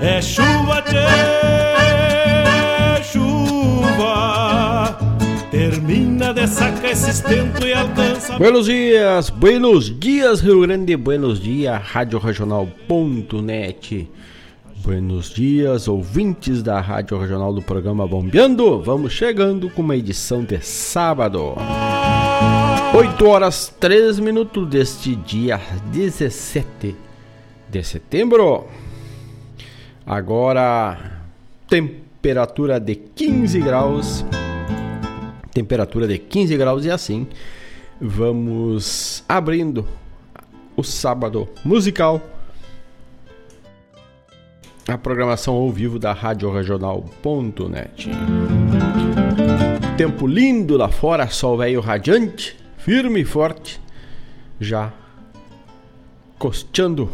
É chuva, tchê, chuva. Termina de sacar esse estento e alcança. Buenos dias, buenos dias, Rio Grande, buenos dias, Rádio Regional.net. Buenos dias, ouvintes da Rádio Regional do programa Bombeando. Vamos chegando com uma edição de sábado. 8 horas 3 minutos deste dia 17 de setembro. Agora, temperatura de 15 graus. Temperatura de 15 graus e assim vamos abrindo o sábado musical. A programação ao vivo da Rádio Regional.net. Tempo lindo lá fora, sol velho radiante firme e forte, já costeando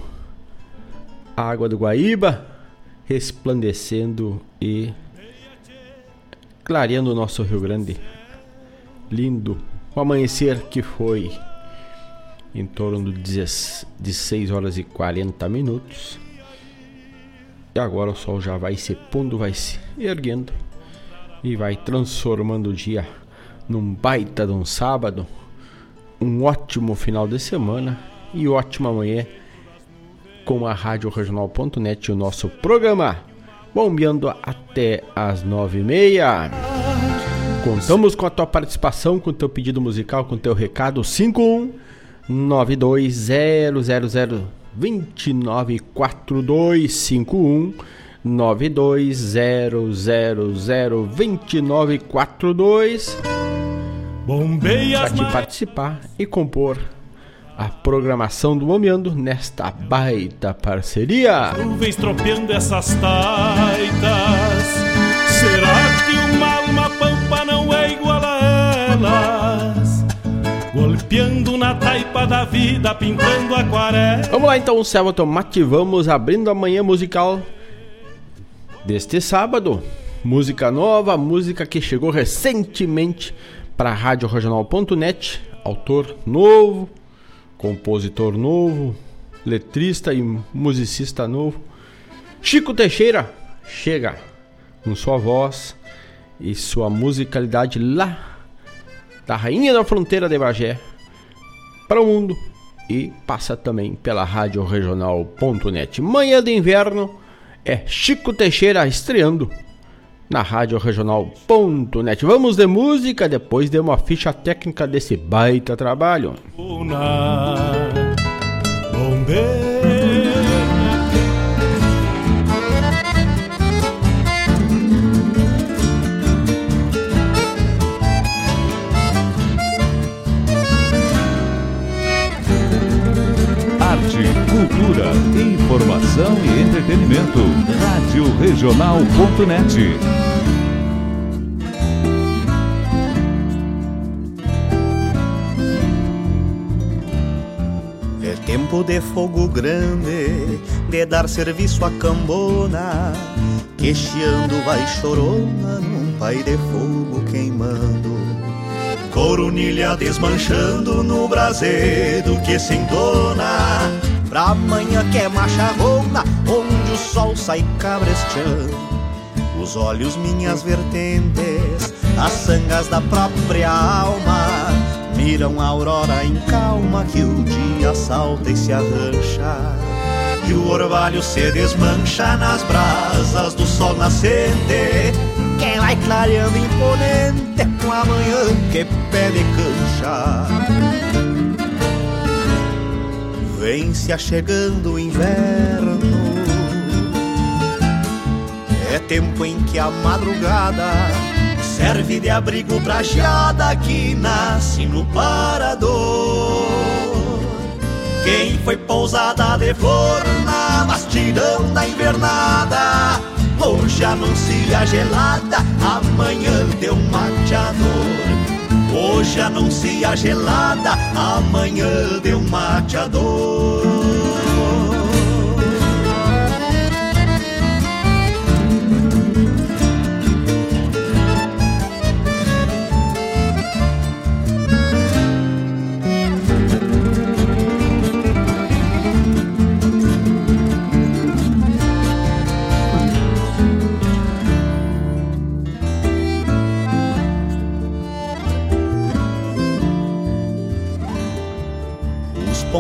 a água do Guaíba, resplandecendo e clareando o nosso Rio Grande. Lindo. O amanhecer que foi em torno de 16 horas e 40 minutos. E agora o sol já vai se pondo, vai se erguendo e vai transformando o dia num baita de um sábado um ótimo final de semana e ótima manhã com a Rádio Regional.net o nosso programa. Bombeando até as nove e meia. Contamos com a tua participação, com o teu pedido musical, com o teu recado 51 9200 2942 51 9200 2942 para te participar e compor a programação do Momeando nesta baita parceria. Nuvens tropeando essas taitas. Será que uma alma pampa não é igual a elas? Campeando na taipa da vida, pintando aquarela. Vamos lá então, Selva Tomate, vamos abrindo a manhã musical deste sábado. Música nova, música que chegou recentemente para radioregional.net, autor novo, compositor novo, letrista e musicista novo. Chico Teixeira chega com sua voz e sua musicalidade lá da Rainha da Fronteira de Bagé para o mundo e passa também pela radioregional.net. Manhã de inverno é Chico Teixeira estreando na radioregional.net. Vamos de música, depois de uma ficha técnica desse baita trabalho. Una, cultura, informação e entretenimento. Rádio Regional.net. É tempo de fogo grande, de dar serviço a cambona, que chiando vai chorona num pai de fogo queimando. Coronilha desmanchando no brasedo que se entona Pra amanhã que é macharrona Onde o sol sai cabresteando Os olhos minhas vertentes As sangas da própria alma Miram a aurora em calma Que o dia salta e se arrancha. E o orvalho se desmancha Nas brasas do sol nascente Que vai clareando imponente Com a manhã que pede cancha Vem se achegando o inverno. É tempo em que a madrugada Serve de abrigo pra geada Que nasce no parador. Quem foi pousada de flor Na bastidão da invernada? Hoje anuncia gelada Amanhã deu mateador Hoje anuncia gelada, amanhã deu mateador.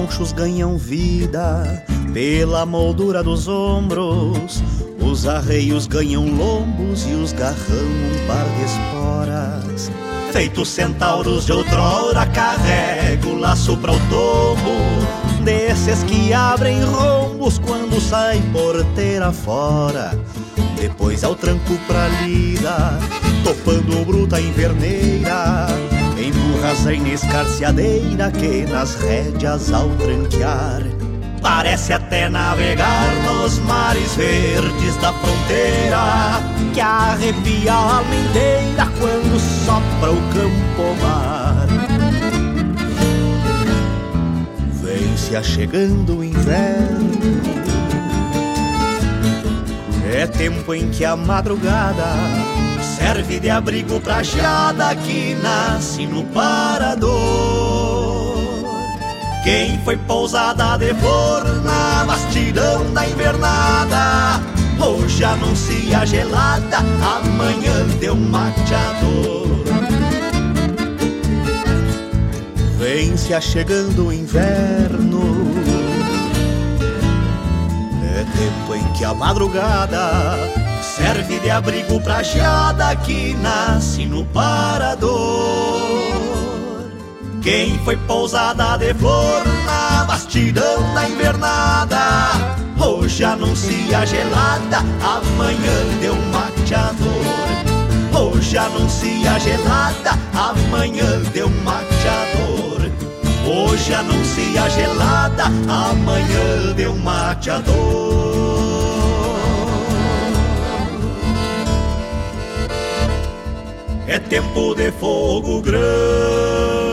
Ponchos ganham vida pela moldura dos ombros. Os arreios ganham lombos e os garrão um par de esporas. Feitos centauros de outrora, carrego laço para o tomo. Desses que abrem rombos quando sai porteira fora. Depois ao tranco pra lida, topando bruta inverneira A inescarciadeira que nas rédeas ao tranquear. Parece até navegar nos mares verdes da fronteira Que arrepia a alma inteira quando sopra o campo-mar Vem se achegando o inverno É tempo em que a madrugada serve de abrigo pra geada que nasce no parador. Quem foi pousada de flor na bastidão da invernada, hoje anuncia gelada, amanhã deu mateador. Vem se achegando o inverno, é tempo em que a madrugada serve de abrigo pra geada que nasce no parador. Quem foi pousada de flor na bastidão da invernada, hoje anuncia gelada, amanhã deu mateador. Hoje anuncia gelada, amanhã deu mateador. Hoje anuncia gelada, amanhã deu mateador. É tempo de fogo grande.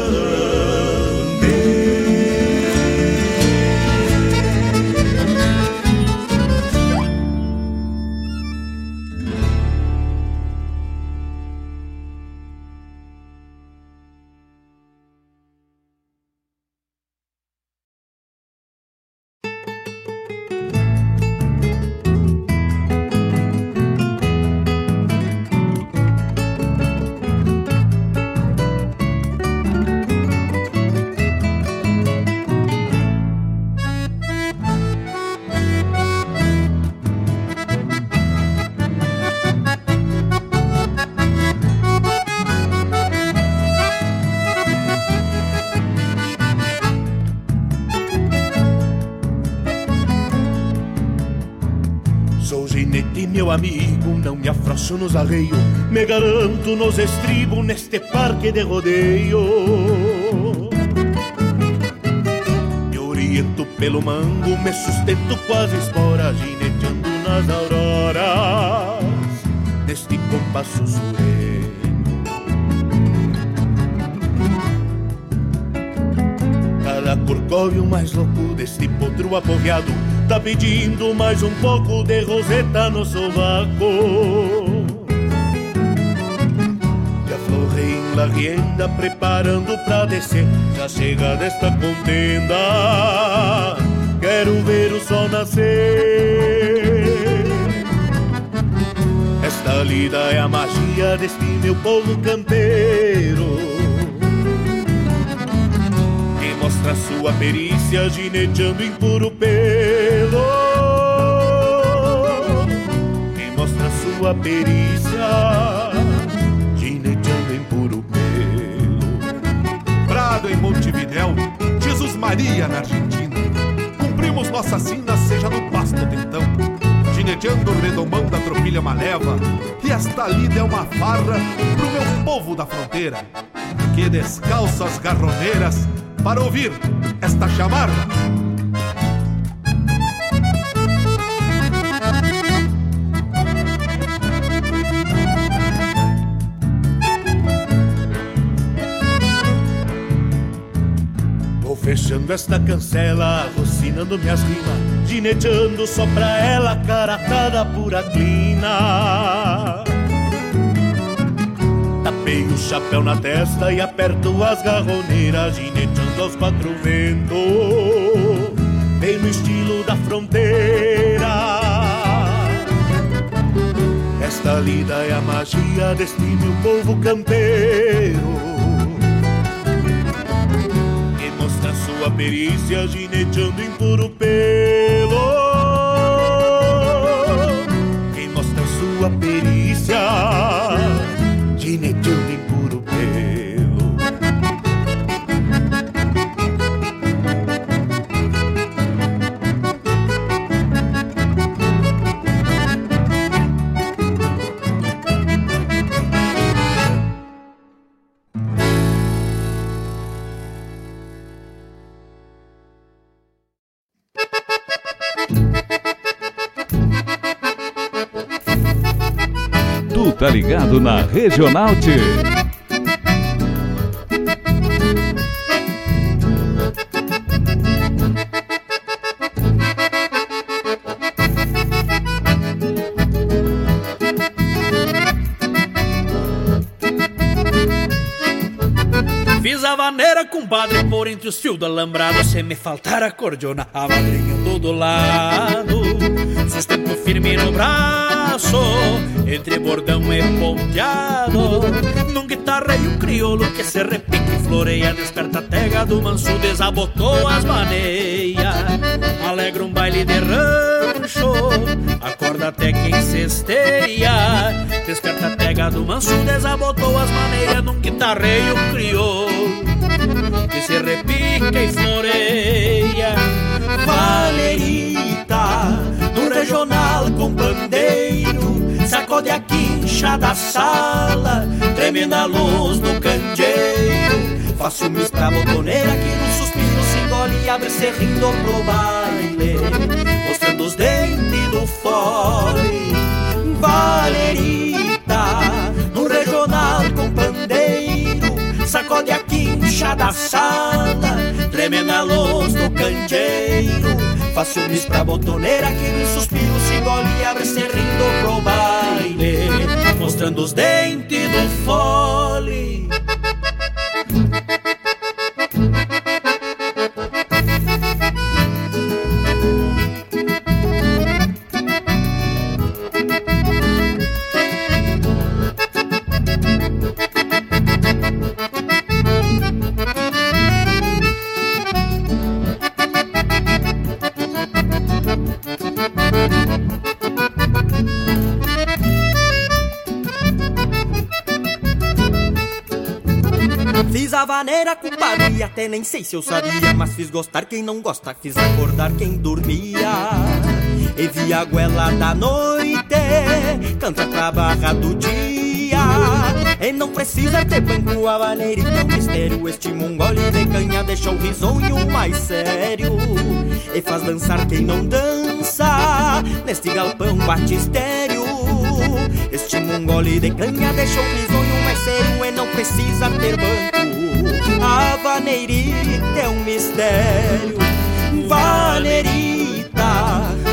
Nos arreios. Me garanto nos estribos neste parque de rodeio. Me oriento pelo mango, me sustento quase espora, gineteando nas auroras deste compasso sureiro. Cada corcóvio mais louco deste potro apoviado Tá pedindo mais um pouco de roseta no sovaco la rienda preparando pra descer Já chega desta contenda Quero ver o sol nascer Esta lida é a magia deste meu povo campeiro mostra sua perícia gineteando em puro pelo. Quem mostra sua perícia Maria na Argentina. Cumprimos nossa sina, seja no pasto tentão. Gineteando o redomão da tropilha maleva. E esta lida é uma farra pro meu povo da fronteira. Que descalça as garroneiras para ouvir esta chamada. Fechando esta cancela, rocinando minhas rimas, gineteando só pra ela, caratada pura clina. Tapei o chapéu na testa e aperto as garroneiras, gineteando aos quatro ventos, bem no estilo da fronteira. Esta lida é a magia deste meu povo campeiro, sua perícia, gineteando em puro pelo. Na Regional T. Fiz a vaneira, compadre, por entre os fios do alambrado Se me faltar a cordiona, a madrinha do lado Sustento firme no braço, entre bordão e ponteado Num guitarreio crioulo que se repique e floreia Desperta a tega do manso, desabotou as maneias Alegra um baile de rancho, acorda até quem cesteia Desperta a tega do manso, desabotou as maneiras Num guitarreio crioulo que se repica e floreia. Valerita, no regional com pandeiro, sacode a quincha da sala, treme na luz do candeeiro. Faço pra botoneira que no suspiro se engole e abre serrindo pro baile, mostrando os dentes do fole. Valerita, no regional com pandeiro, sacode a quincha da sala, treme na luz do candeeiro. Faço pra botoneira que no suspiro engole e abre serrindo pro baile, mostrando os dentes do fole. A com e até nem sei se eu sabia Mas fiz gostar quem não gosta, fiz acordar quem dormia e via goela da noite, canta pra barra do dia. E não precisa ter banco, a maneira um mistério. Este mongole de canha deixa o risonho mais sério. E faz dançar quem não dança, neste galpão batistério. Este mongole de canha deixa o risonho sério. E não precisa ter banco, a vaneirita é um mistério. Vaneirita,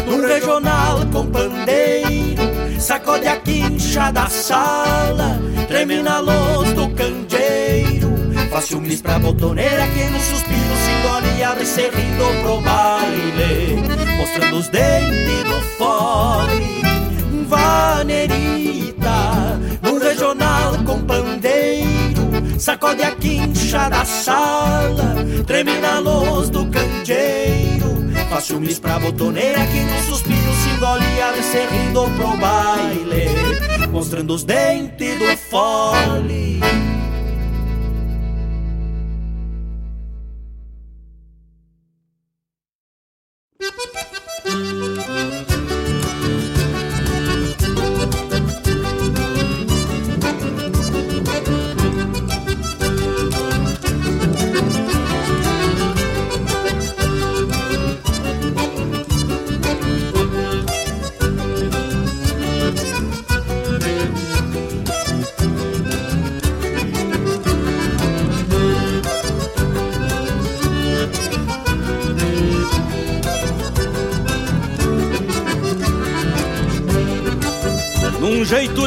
no regional com pandeiro Sacode a quincha da sala Treme na luz do candeeiro Faz ciúmes pra botoneira Que no suspiro se engole e abre serrindo pro baile Mostrando os dentes do fole Vanerita Sacode a quincha da sala Treme na luz do candeeiro. Faz ciúmes pra botoneira Que no suspiro se engole e abre serrindo pro baile. Mostrando os dentes do fole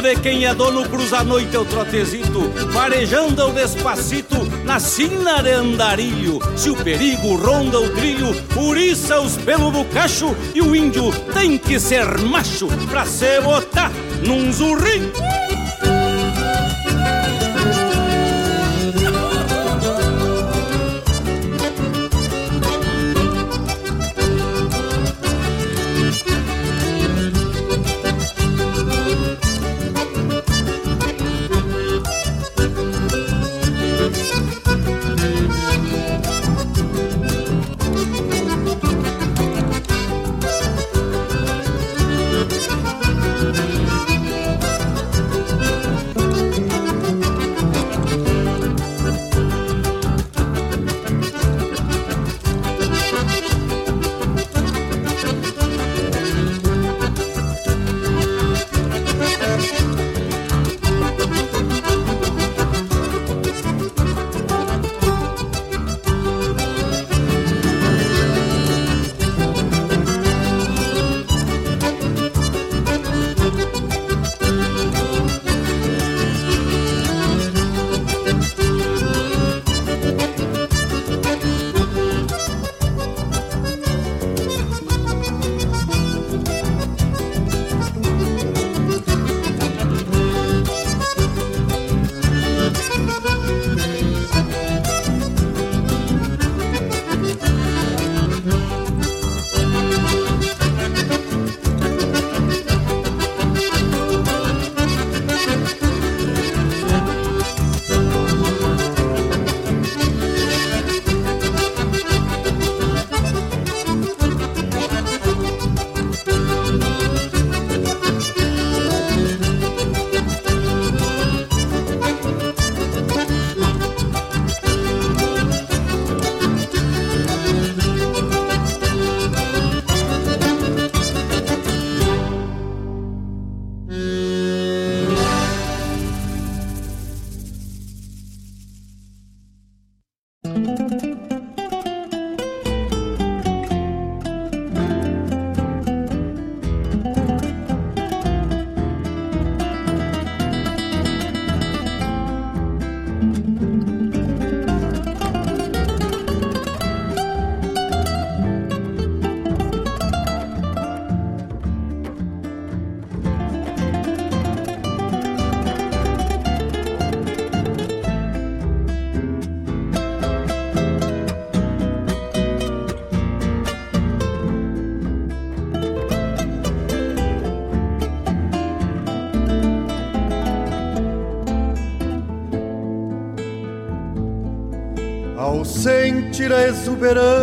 De quem é dono, cruza a noite o trotezito, farejando o despacito na sina de andarilho. Se o perigo ronda o trilho, uriça os pelos do cacho e o índio tem que ser macho pra se botar num zurrinho. better.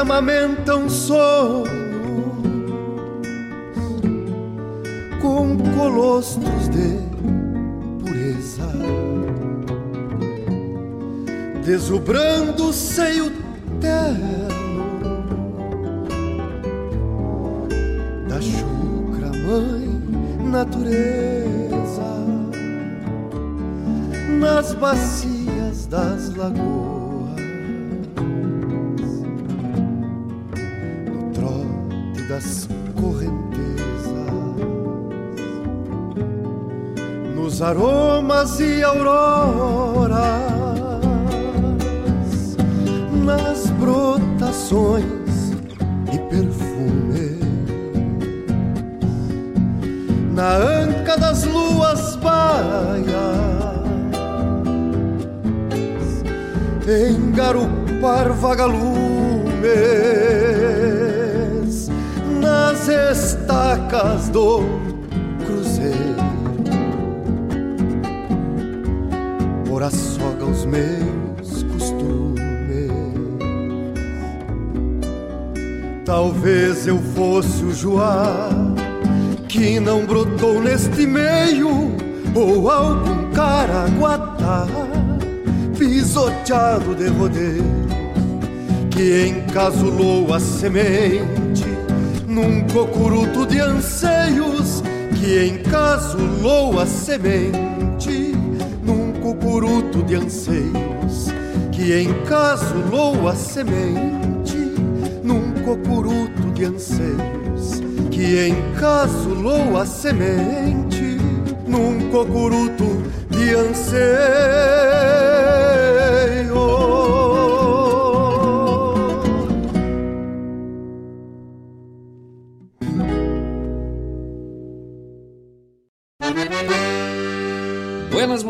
Amamentam sonhos com colostros de pureza, desubrando o seio terno da chucra mãe natureza nas bacias das lagoas. Aromas e auroras, nas brotações e perfumes, na anca das luas baias, engarupar vagalumes nas estacas do Talvez eu fosse o Joá que não brotou neste meio, ou algum caraguatá pisoteado de rodeio que encasulou a semente num cocuruto de anseios que encasulou a semente num cucuruto de anseios que encasulou a semente cocuruto de anseios que encasulou a semente num cocuruto de anseio.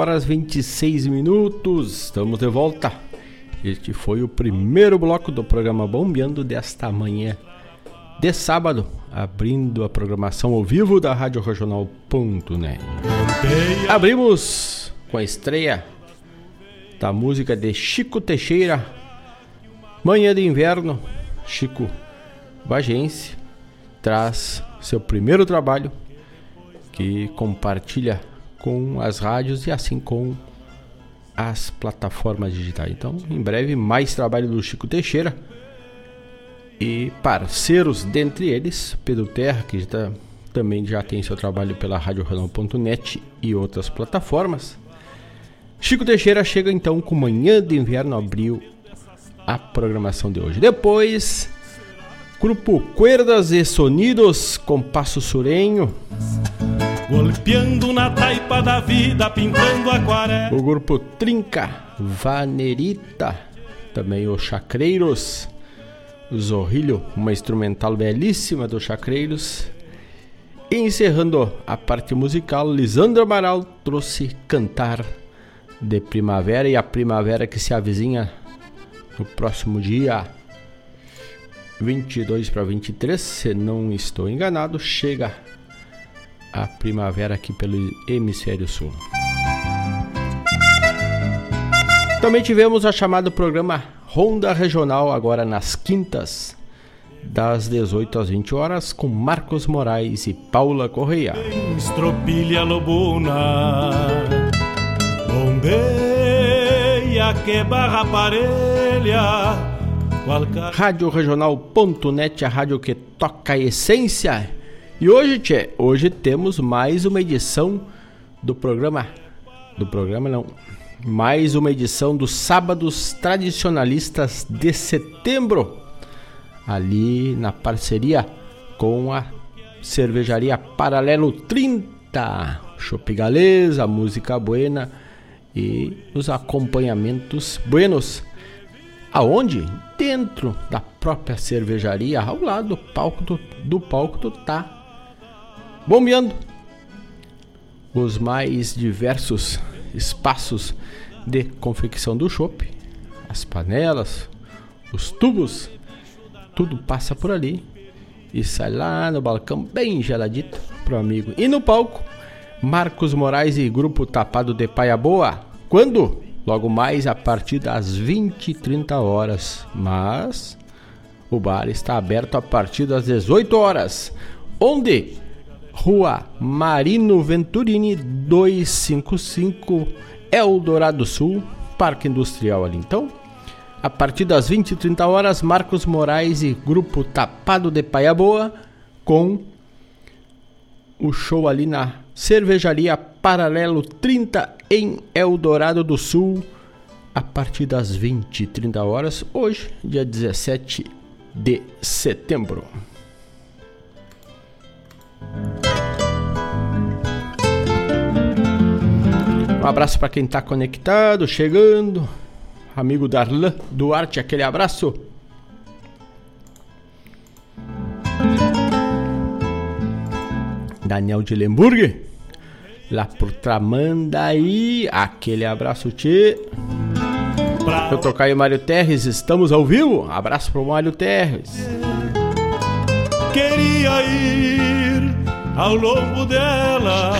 Horas 26 minutos, estamos de volta. Este foi o primeiro bloco do programa Bombeando desta manhã de sábado, abrindo a programação ao vivo da Rádio Regional.net. Abrimos com a estreia da música de Chico Teixeira, Manhã de Inverno, Chico Bagense, traz seu primeiro trabalho que compartilha com as rádios e assim com as plataformas digitais. Então, em breve, mais trabalho do Chico Teixeira e parceiros, dentre eles, Pedro Terra, que já, também já tem seu trabalho pela RadioRanão.net e outras plataformas. Chico Teixeira chega então com Manhã de Inverno, abriu a programação de hoje. Depois Grupo Cuerdas e Sonidos, Compasso Surenho. Golpeando na taipa da vida, pintando aquarela. O grupo Trinca, Vanerita. Também os Chacreiros. Zorrilho, uma instrumental belíssima dos Chacreiros. E encerrando a parte musical, Lisandro Amaral trouxe Cantar de Primavera e a primavera que se avizinha no próximo dia 22 para 23, se não estou enganado, chega a primavera aqui pelo hemisfério sul. Também tivemos a chamada programa Ronda Regional agora nas quintas, das 18 às 20 horas, com Marcos Moraes e Paula Correia. Estropilha lobuna, bombeia que barra parelha Rádio Regional.net, a rádio que toca a essência. E hoje, tchê, hoje temos mais uma edição do programa. Do programa não. Mais uma edição dos Sábados Tradicionalistas de Setembro. Ali na parceria com a Cervejaria Paralelo 30. Chopp Galesa, música buena e os acompanhamentos buenos. Aonde? dentro da própria cervejaria, ao lado do palco do, do palco tu tá bombeando os mais diversos espaços de confecção do chopp, as panelas, os tubos, tudo passa por ali e sai lá no balcão bem geladito pro amigo. E no palco, Marcos Moraes e grupo Tapado de Paia Boa. Quando? logo mais a partir das 20 e 30 horas, mas o bar está aberto a partir das 18 horas. Onde? Rua Marino Venturini 255, Eldorado Sul, Parque Industrial ali. Então, a partir das 20 e 30 horas, Marcos Moraes e Grupo Tapado de Paia Boa com o show ali na Cervejaria Paralelo 30 em Eldorado do Sul a partir das 20 e 30 horas, hoje, dia 17 de setembro. Um abraço para quem está conectado, chegando. Amigo Darlan Duarte, aquele abraço. Daniel de Lemburg, lá por Tramandaí, aquele abraço, tchê. Eu tocar aí Mário Terres, estamos ao vivo? Abraço pro Mário Terres. Queria ir ao longo delas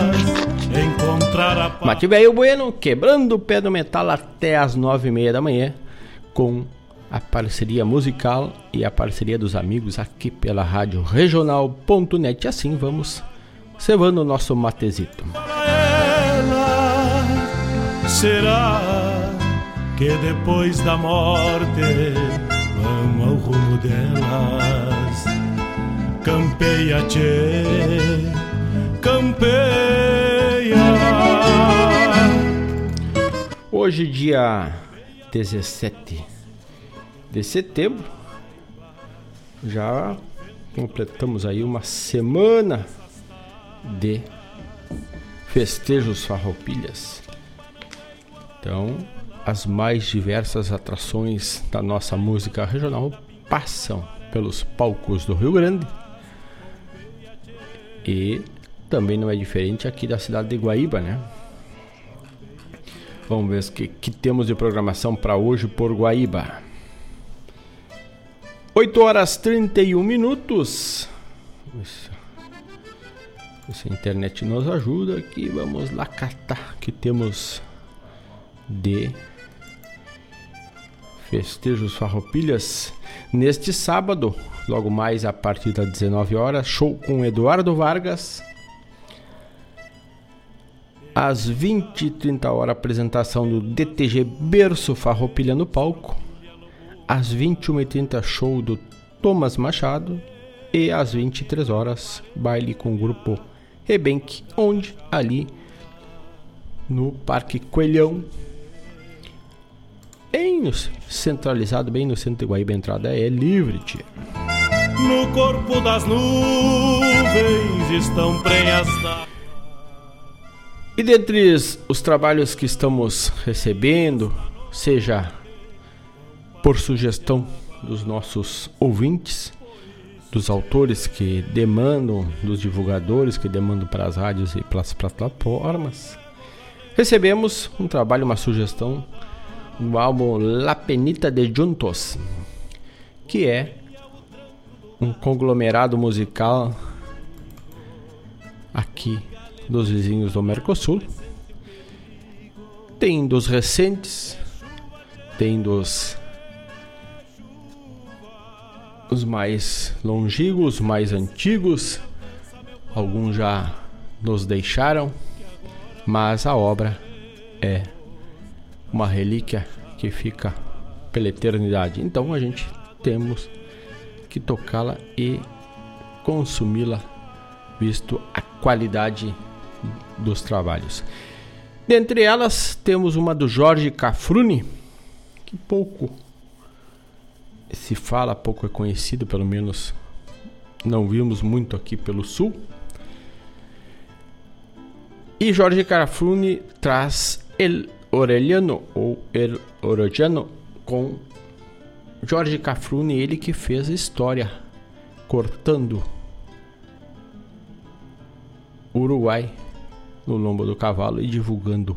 encontrar a paz. Mate Velho Bueno, quebrando o pé do metal até as nove e meia da manhã, com a parceria musical e a parceria dos amigos aqui pela rádio regional.net. Assim vamos cevando o nosso matezito. Ela será que depois da morte vamos ao rumo delas? Campeia, tchê, campeia. Hoje, dia 17 de setembro, já completamos aí uma semana de festejos farroupilhas. Então, as mais diversas atrações da nossa música regional passam pelos palcos do Rio Grande. E também não é diferente aqui da cidade de Guaíba, né? Vamos ver o que, que temos de programação para hoje por Guaíba. 8 horas 31 minutos. Se a internet nos ajuda aqui, vamos lá catar que temos de festejos farroupilhas neste sábado, logo mais a partir das 19 horas, show com Eduardo Vargas. Às 20 e 30 horas, apresentação do DTG Berço Farroupilha no palco. Às 21h30, show do Thomas Machado. E às 23 horas, baile com o grupo Rebenque, onde ali no Parque Coelhão, bem no, centralizado, bem no centro de Guaíba, a entrada é livre, tia. No corpo das nuvens estão prenhas da... E dentre os trabalhos que estamos recebendo, seja por sugestão dos nossos ouvintes, dos autores que demandam, dos divulgadores que demandam para as rádios e para as plataformas, recebemos um trabalho, uma sugestão do álbum La Penita de Juntos, que é um conglomerado musical aqui dos vizinhos do Mercosul. Tem dos recentes, tem dos os mais longínquos, mais antigos, alguns já nos deixaram, mas a obra é uma relíquia que fica pela eternidade. Então a gente temos que tocá-la e consumi-la, visto a qualidade dos trabalhos. Dentre elas, temos uma do Jorge Cafrune, que pouco se fala, pouco é conhecido, pelo menos não vimos muito aqui pelo sul. E Jorge Cafrune traz El Orelhano ou El Orojano com Jorge Cafrune, ele que fez a história cortando Uruguai no lombo do cavalo e divulgando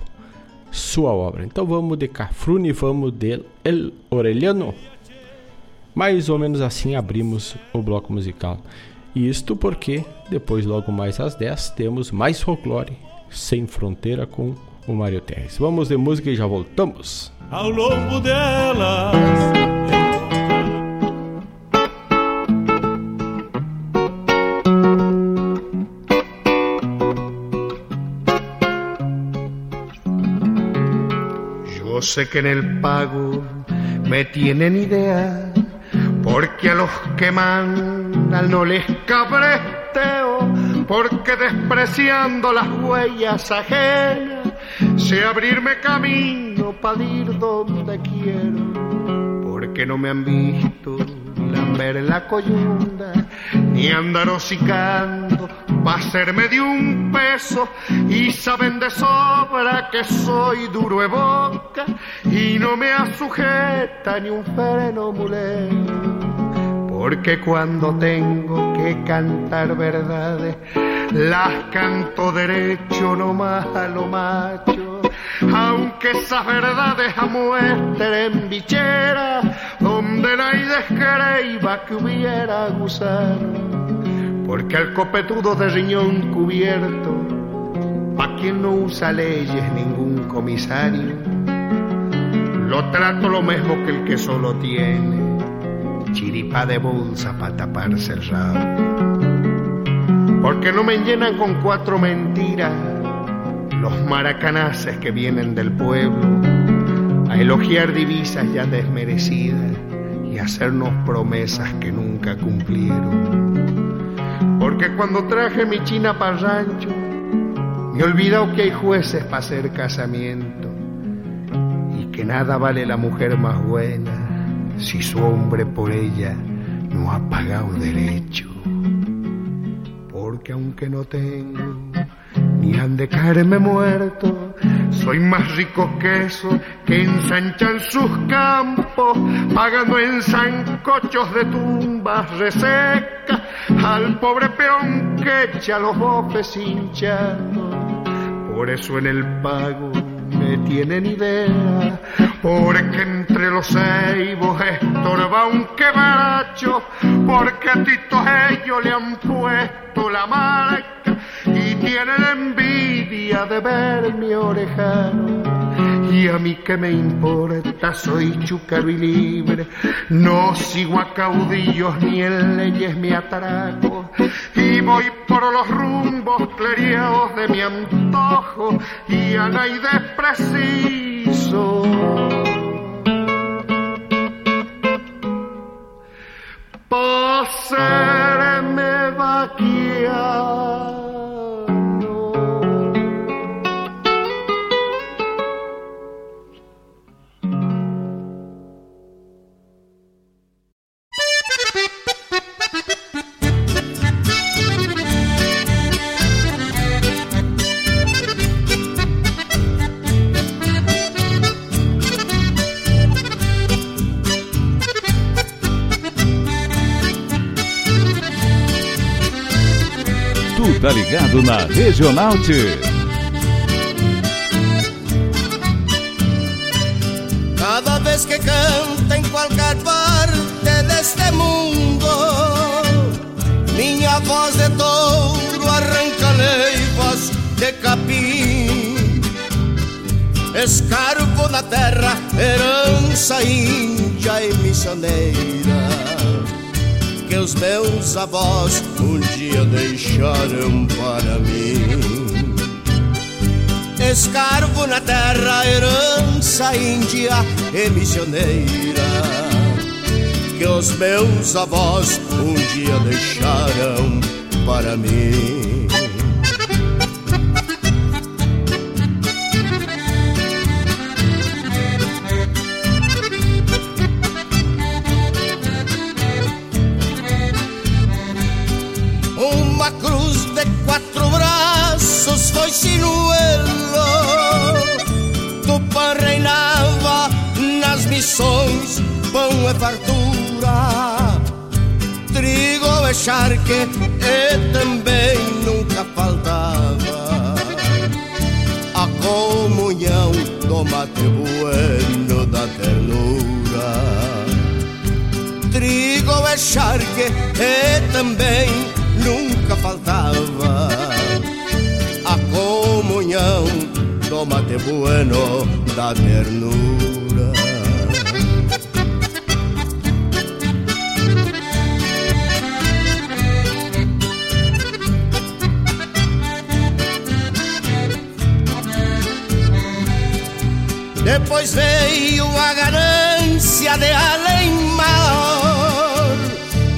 sua obra. Então vamos de Cafrune, vamos de El Orelhano. Mais ou menos assim abrimos o bloco musical. E isto porque depois, logo mais às 10, temos mais folclore sem fronteira com o Mário Terres. Vamos de música e já voltamos. Ao longo delas. Yo sé que en el pago me tienen idea, porque a los que mandan no les cabresteo, porque despreciando las huellas ajenas, sé abrirme camino para ir donde quiero, porque no me han visto lamber la coyunda, ni andar hocicando pa' hacerme de un peso, y saben de sobra que soy duro de boca, y no me asujeta ni un freno mulero, porque cuando tengo que cantar verdades, las canto derecho nomás a lo macho, aunque esas verdades amuestren bichera, donde nadie creíba que hubiera gusano, porque al copetudo de riñón cubierto, pa' a quien no usa leyes ningún comisario. Lo trato lo mismo que el que solo tiene chiripa de bolsa para taparse el rabo. Porque no me llenan con cuatro mentiras los maracanaces que vienen del pueblo a elogiar divisas ya desmerecidas y hacernos promesas que nunca cumplieron. Porque cuando traje mi china para rancho, me he olvidado que hay jueces para hacer casamiento y que nada vale la mujer más buena si su hombre por ella no ha pagado derecho. Porque aunque no tengo ni han de caerme muerto, soy más rico que eso que ensanchan sus campos, pagando en zancochos de tumbas resecas al pobre peón que echa los bofes hinchados. Por eso en el pago me tienen idea, porque entre los ceibos estorba un quebracho, porque a Tito ellos le han puesto la marca y tienen envidia de ver mi orejano. Y a mí que me importa, soy chúcaro y libre, no sigo a caudillos ni en leyes me atraco, y voy por los rumbos cleriados de mi antojo, y a nadie preciso. Pa' serme vaquear. Na Regional T. Cada vez que canta em qualquer parte deste mundo, minha voz de touro arranca leivas de capim. Escarpo na terra, herança índia e missioneira que os meus avós dia deixaram para mim. Escarvo na terra, herança índia e missioneira que os meus avós um dia deixaram para mim. É charque E também nunca faltava. A comunhão do mate bueno da ternura. Trigo é charque e também nunca faltava. A comunhão do mate bueno da ternura. Depois veio a ganância de além mar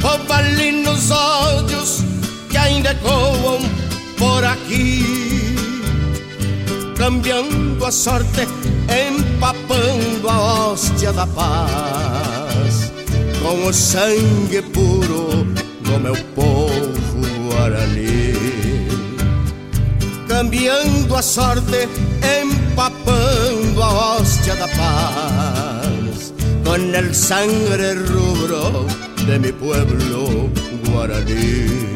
Rouba ali nos olhos que ainda ecoam por aqui. Cambiando a sorte, empapando a hóstia da paz. Com o sangue puro do meu povo guarani. Cambiando a sorte, empapando a hostia da paz, con el sangre rubro de mi pueblo guaraní.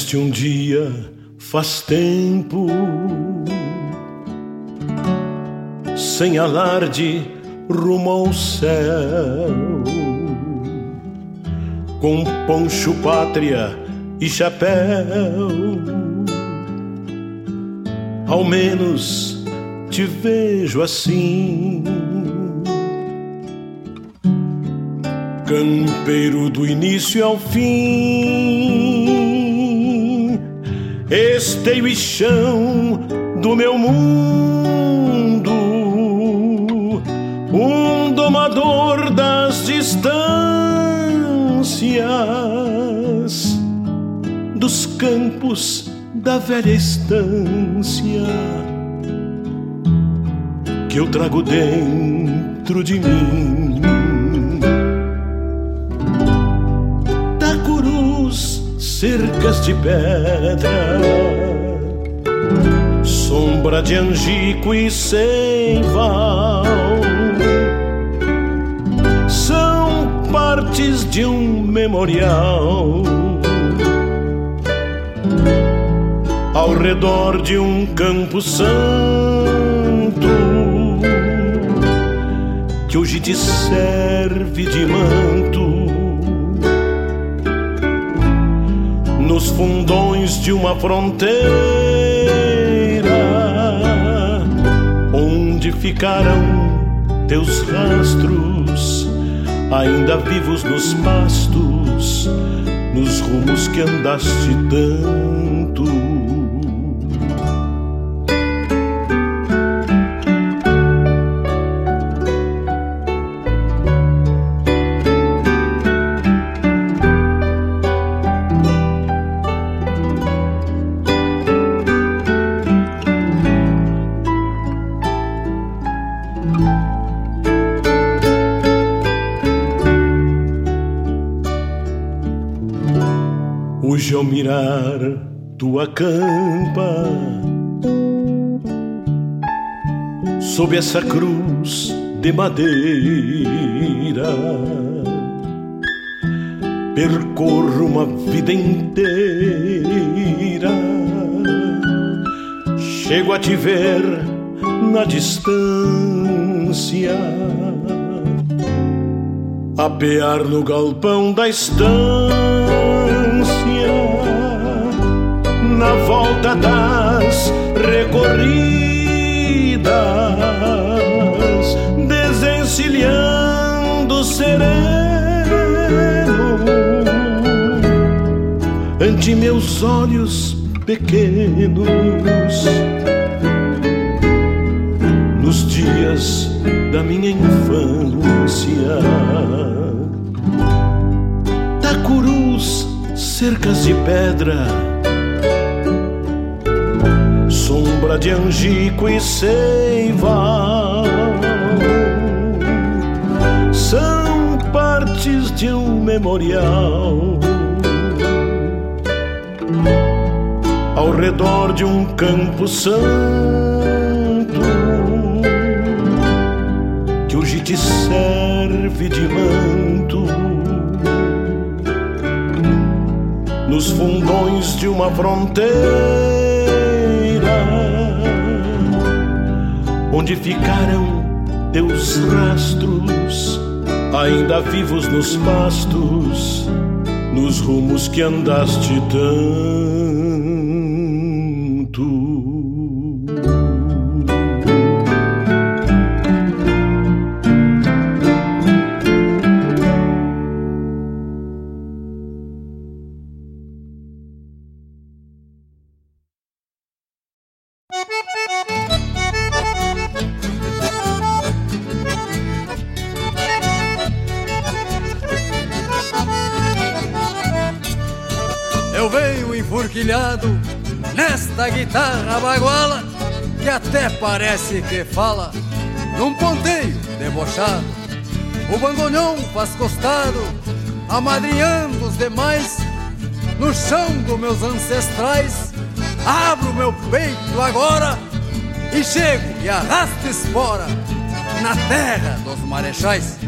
Partiste um dia faz tempo, sem alarde rumo ao céu, com poncho pátria e chapéu. Ao menos te vejo assim. Campeiro do início ao fim, esteio e chão do meu mundo, um domador das distâncias, dos campos da velha estância que eu trago dentro de mim. Cercas de pedra, sombra de angico e seival, são partes de um memorial. Ao redor de um campo santo que hoje te serve de manto nos fundões de uma fronteira onde ficaram teus rastros ainda vivos nos pastos nos rumos que andaste tanto Hoje ao mirar tua campa Sob essa cruz de madeira Percorro uma vida inteira. Chego a te ver na distância Apear no galpão da estância na volta das recorridas, desencilhando sereno ante meus olhos pequenos. Dias da minha infância, da cruz, cercas de pedra sombra de angico e seiva são partes de um memorial. Ao redor de um campo santo te serve de manto nos fundões de uma fronteira onde ficaram teus rastros, ainda vivos nos pastos, nos rumos que andaste tanto. Baguala que até parece que fala num ponteio debochado. O bandolhão faz costado, amadrinhando os demais no chão dos meus ancestrais. Abro meu peito agora e chego e arrasto espora na terra dos marechais.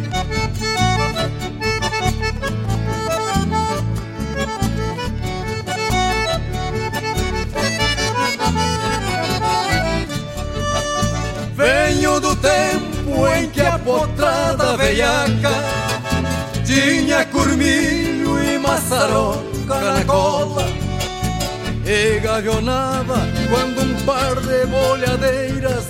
Potrada veiaca Tinha curmilho e maçaroca na cola E gavionava quando um par de bolhadeiras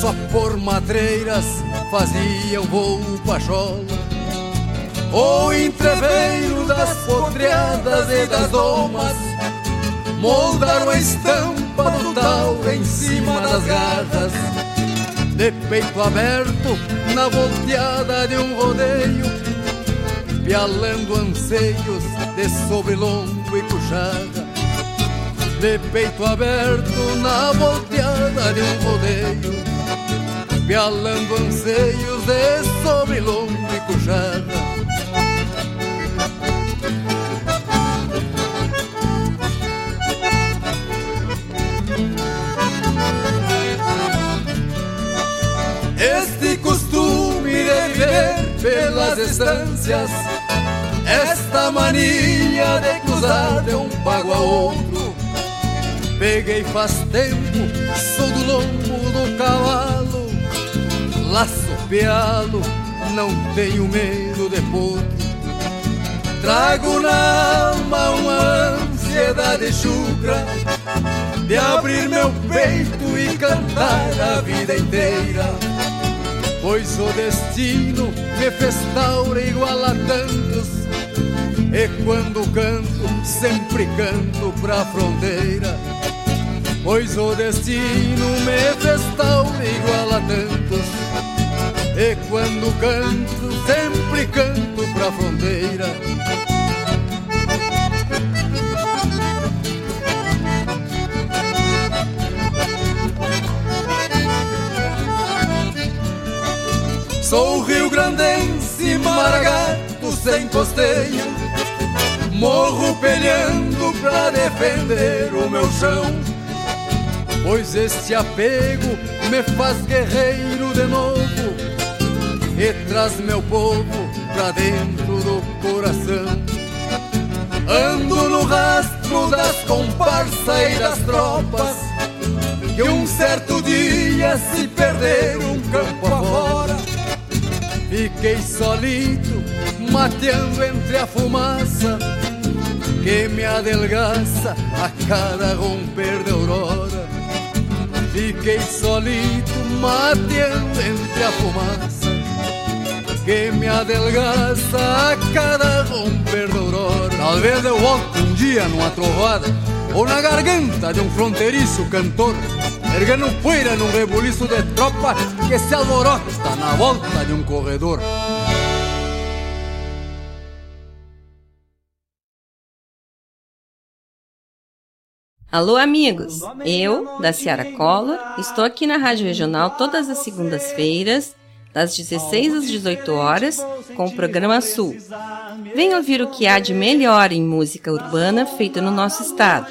Só por matreiras faziam voo pachola. O entreveiro das potreadas e das domas Moldaram a estampa do tal em cima das garras de peito aberto na volteada de um rodeio, pialando anseios de sobrelongo e puxada. De peito aberto na volteada de um rodeio, pialando anseios de sobrelongo e puxada. Pelas estâncias, esta mania de cruzar de um pago a outro. Peguei faz tempo, sou do lombo do cavalo, laço pealo, não tenho medo de potro. Trago na alma uma ansiedade chucra de abrir meu peito e cantar a vida inteira Pois o destino me festaura igual a tantos. E quando canto, sempre canto pra fronteira. Pois o destino me festaura igual a tantos. E quando canto, sempre canto pra fronteira Sou Rio Grandense, maragato sem costeio Morro peleando pra defender o meu chão. Pois este apego me faz guerreiro de novo E traz meu povo pra dentro do coração. Ando no rastro das comparsas e das tropas Que um certo dia se perderam campo afora Fiquei solito, mateando entre a fumaça Que me adelgaça a cada romper de aurora. Fiquei solito, mateando entre a fumaça Que me adelgaça a cada romper de aurora. Talvez eu volte um dia numa trovada Ou na garganta de um fronteiriço cantor erguendo poeira num rebuliço de tropa que se alvorota na volta de um corredor. Alô, amigos! Eu, da Ciara Collor, estou aqui na Rádio Regional todas as segundas-feiras, das 16 às 18 horas, com o programa Sul. Venha ouvir o que há de melhor em música urbana feita no nosso estado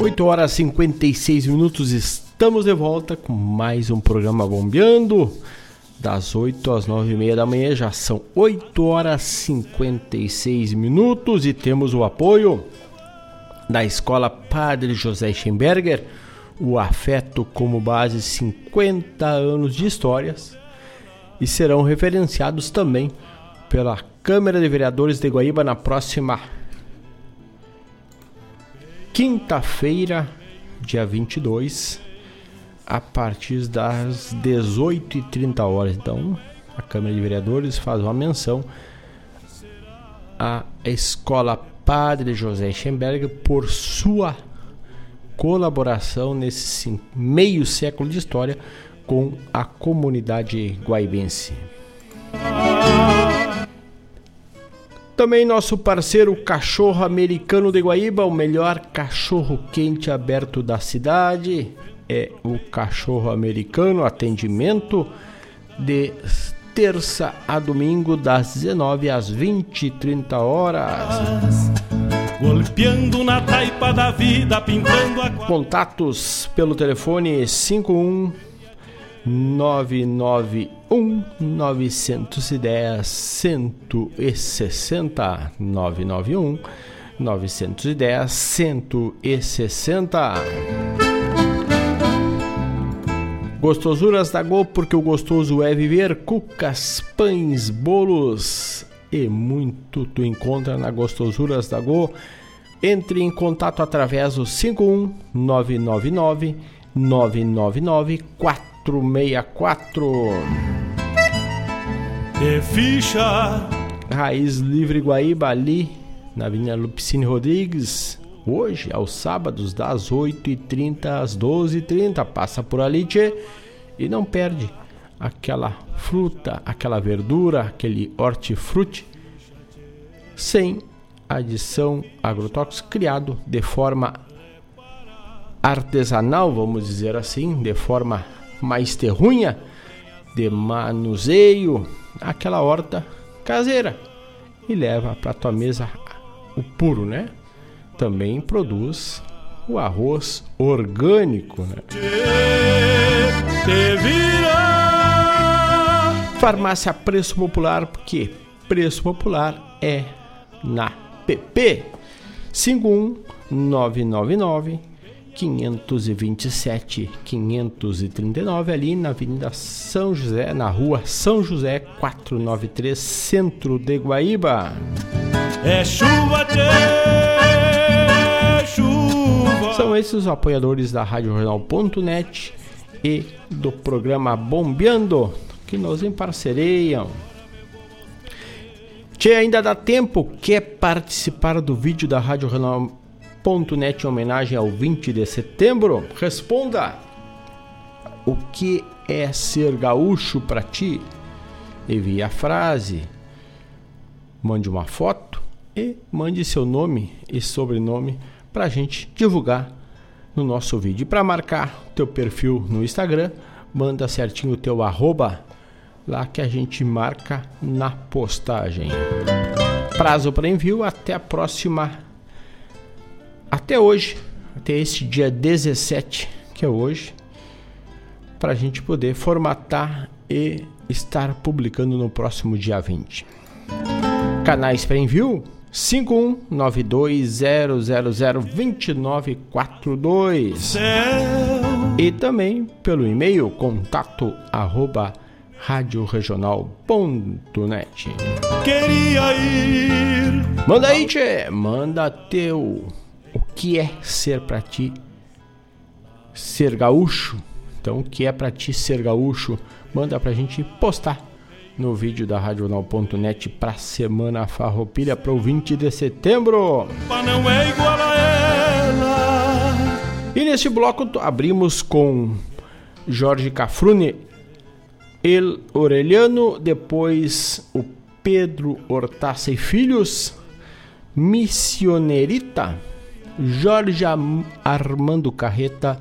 18 horas e 56 minutos, estamos de volta com mais um programa Bombeando. Das 8 às 9 e meia da manhã, já são 8 horas e 56 minutos e temos o apoio da Escola Padre José Schemberger, o afeto como base 50 anos de histórias e serão referenciados também pela Câmara de Vereadores de Guaíba na próxima quinta-feira, dia 22, a partir das 18h30 horas. Então, a Câmara de Vereadores faz uma menção à Escola Padre José Schemberg por sua colaboração nesse meio século de história com a comunidade guaibense. Também nosso parceiro Cachorro Americano de Guaíba, o melhor cachorro quente aberto da cidade. É o Cachorro Americano, atendimento de terça a domingo, das 19 às 20 e 30 horas. Golpeando na taipa da vida, pintando a. Contatos pelo telefone 51 991 910 160 991 910 160 Gostosuras da Go, porque o gostoso é viver. Cucas, pães, bolos. E muito tu encontra na Gostosuras da Go. Entre em contato através do 51 999 999 464. De ficha. Raiz Livre Guaíba ali na Avenida Lupicine Rodrigues. Hoje, aos sábados, das 8h30 às 12h30. Passa por ali, tchê, e não perde aquela fruta, aquela verdura, aquele hortifruti sem adição agrotóxico criado de forma artesanal, vamos dizer assim, de forma mais terrunha, de manuseio, aquela horta caseira e leva para tua mesa o puro, né? Também produz o arroz orgânico, né? Farmácia Preço Popular, porque Preço Popular é na PP 51999 527 539 ali na Avenida São José, na Rua São José 493, Centro de Guaíba. É chuva, tchê, chuva. São esses os apoiadores da Rádio Jornal.net e do programa Bombeando que nos emparcereiam. Tchê, ainda dá tempo? Quer participar do vídeo da Rádio Jornal.net em homenagem ao 20 de setembro? Responda! O que é ser gaúcho para ti? Envie a frase, mande uma foto e mande seu nome e sobrenome para a gente divulgar no nosso vídeo. Para marcar teu perfil no Instagram, manda certinho o teu arroba lá que a gente marca na postagem. Prazo para envio até a próxima. Até hoje, até esse dia 17, que é hoje, para a gente poder formatar e estar publicando no próximo dia 20. Canais para envio 51920002942 e também pelo e-mail contato arroba radioregional.net. Queria ir. Manda aí, tchê. Manda teu. O que é ser pra ti ser gaúcho? Então, o que é pra ti ser gaúcho? Manda pra gente postar no vídeo da radional.net pra semana farroupilha pro 20 de setembro. Não é igual a ela. E neste bloco abrimos com Jorge Cafrune El Orelhano, depois o Pedro Hortaça e Filhos, Missionerita, Jorge Armando Carreta,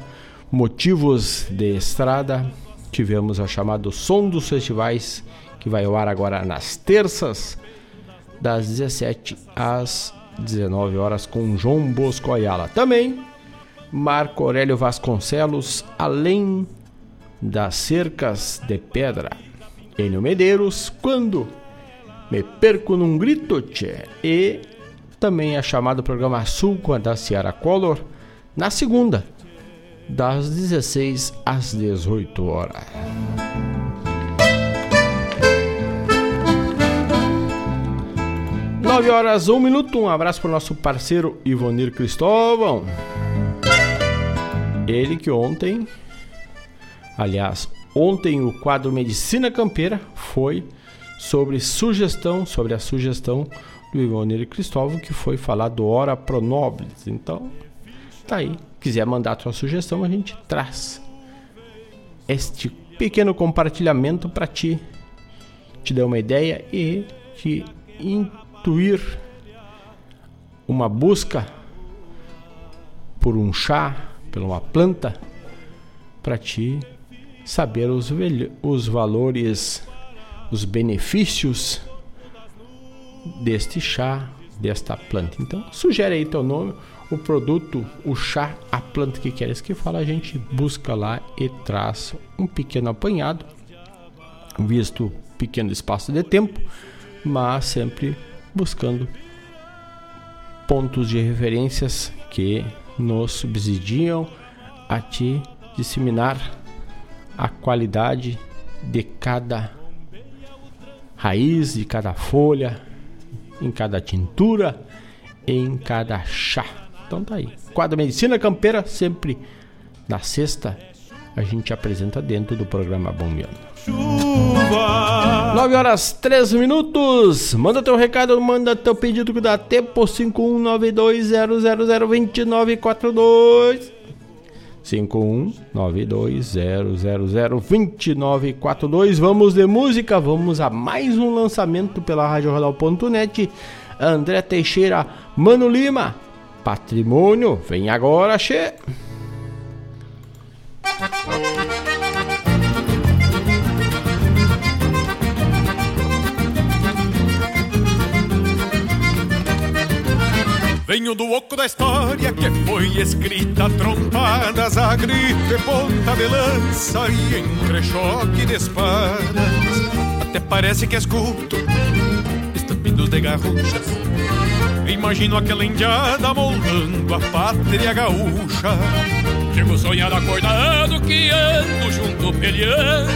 Motivos de Estrada, tivemos a chamada Som dos Festivais, que vai ao ar agora nas terças, das 17 às 19 horas, com João Bosco Ayala. Também Marco Aurélio Vasconcelos, Além das Cercas de Pedra. Enio Medeiros, Quando Me Perco Num Grito, tchê. E também a chamada Programa Sul com a da Ciara Collor, na segunda, das 16 às 18 horas. Nove horas, um minuto. Um abraço para o nosso parceiro Ivonir Cristóvão. Ele que ontem, aliás, ontem o quadro Medicina Campeira foi sobre sugestão, sobre a sugestão do Ivonir Cristóvão, que foi falar do Hora Pronobis. Então, tá aí. Quiser mandar a sua sugestão, a gente traz este pequeno compartilhamento para ti te dar uma ideia e te intuir uma busca por um chá, por uma planta, para ti saber os, os valores, os benefícios deste chá, desta planta. Então, sugere aí teu nome, o produto, o chá, a planta que queres que fala, a gente busca lá e traz um pequeno apanhado, visto pequeno espaço de tempo, mas sempre buscando pontos de referências que nos subsidiam a te disseminar a qualidade de cada raiz, de cada folha, em cada tintura, em cada chá. Então tá aí. Quadro Medicina Campeira, sempre na sexta, a gente apresenta dentro do programa Bombeando. Chuva. 9 horas 3 minutos. Manda teu recado, manda teu pedido que dá tempo 51920002942. 51920002942. Vamos de música, vamos a mais um lançamento pela RadioRodal.net. André Teixeira, Mano Lima, Patrimônio, vem agora, che. Venho do oco da história que foi escrita trompadas a grito e ponta de lança e entre choque de espadas. Até parece que escuto estampidos de garruchas. Imagino aquela indiada moldando a pátria gaúcha. Chego sonhar acordado que ando junto peleando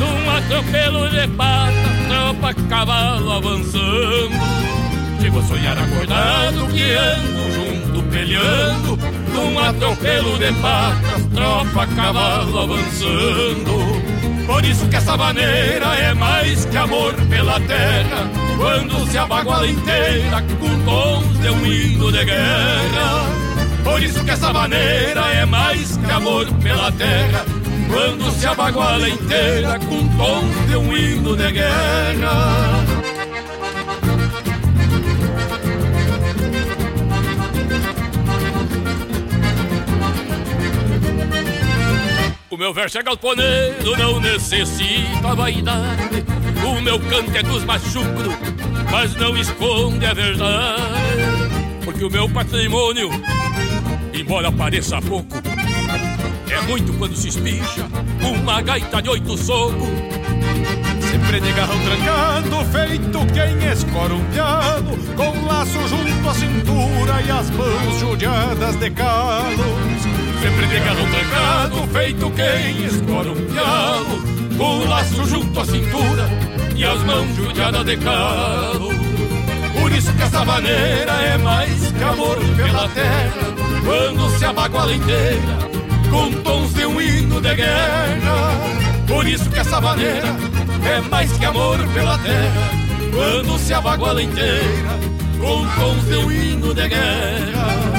num atropelo de pata, tropa, cavalo avançando. Chego a sonhar acordado que ando junto peleando Num atropelo de patas, tropa, cavalo avançando. Por isso que essa maneira é mais que amor pela terra Quando se abaguala inteira com tons de um hino de guerra. Por isso que essa maneira é mais que amor pela terra Quando se abaguala inteira com tons de um hino de guerra meu verso é galponeiro, não necessita vaidade. O meu canto é dos machucros, mas não esconde a verdade. Porque o meu patrimônio, embora pareça pouco, é muito quando se espicha uma gaita de oito socos. Sempre de garrão trancado, feito quem escora com laço junto à cintura e as mãos judiadas de calos. Sempre de garrão trancado, feito quem escora um pialo o laço junto à cintura e as mãos judiadas de calo. Por isso que essa maneira é mais que amor pela terra Quando se abaguala inteira com tons de um hino de guerra. Por isso que essa maneira é mais que amor pela terra Quando se abaguala inteira com tons de um hino de guerra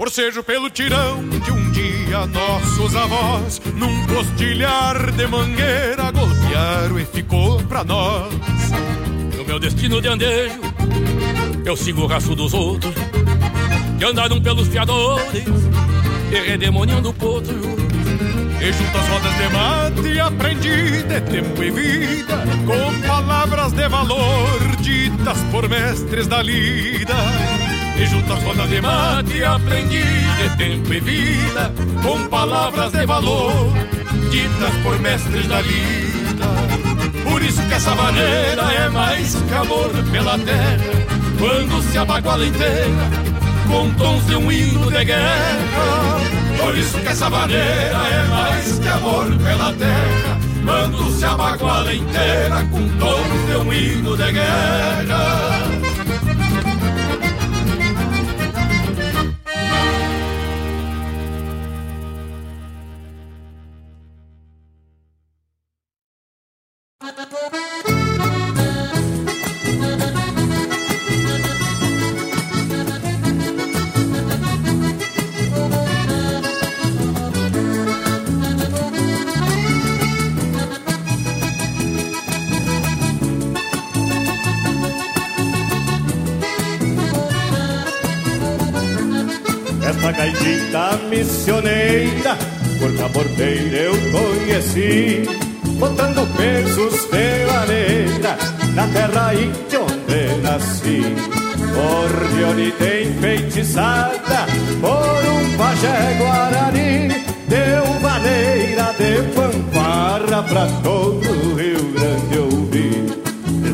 Forcejo pelo tirão de um dia nossos avós Num postilhar de mangueira golpearam e ficou pra nós. No meu destino de andejo Eu sigo o raço dos outros Que andaram pelos fiadores E redemoniando potros E junto às rodas de mate aprendi de tempo e vida Com palavras de valor ditas por mestres da lida E junto às rodas de mate aprendi de tempo e vida Com palavras de valor ditas por mestres da lida. Por isso que essa maneira é mais que amor pela terra Quando se abaguala inteira com tons de um hino de guerra. Por isso que essa maneira é mais que amor pela terra Mando-se a baguala inteira com tons de um hino de guerra conheci, botando pesos de maneira na terra índia onde nasci. Ordeonita enfeitiçada por um pajé guarani, deu maneira de pamparra pra todo o Rio Grande ouvir.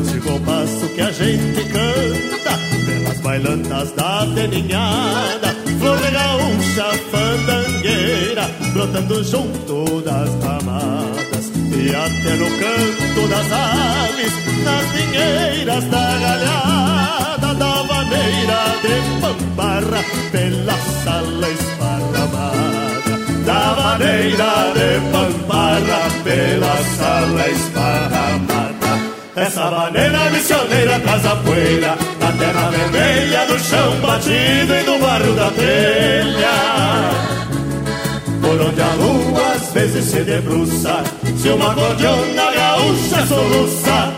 Esse compasso que a gente canta pelas bailantas da teninhada, brotando junto das ramadas e até no canto das aves, nas dinheiras da galhada, da maneira de pambarra pela sala esparramada, da maneira de pambarra pela sala esparramada. Essa maneira missioneira traz a poeira Da terra vermelha, do chão batido e do barro da telha Por onde a lua às vezes se debruça Se uma gordiona gaúcha soluça.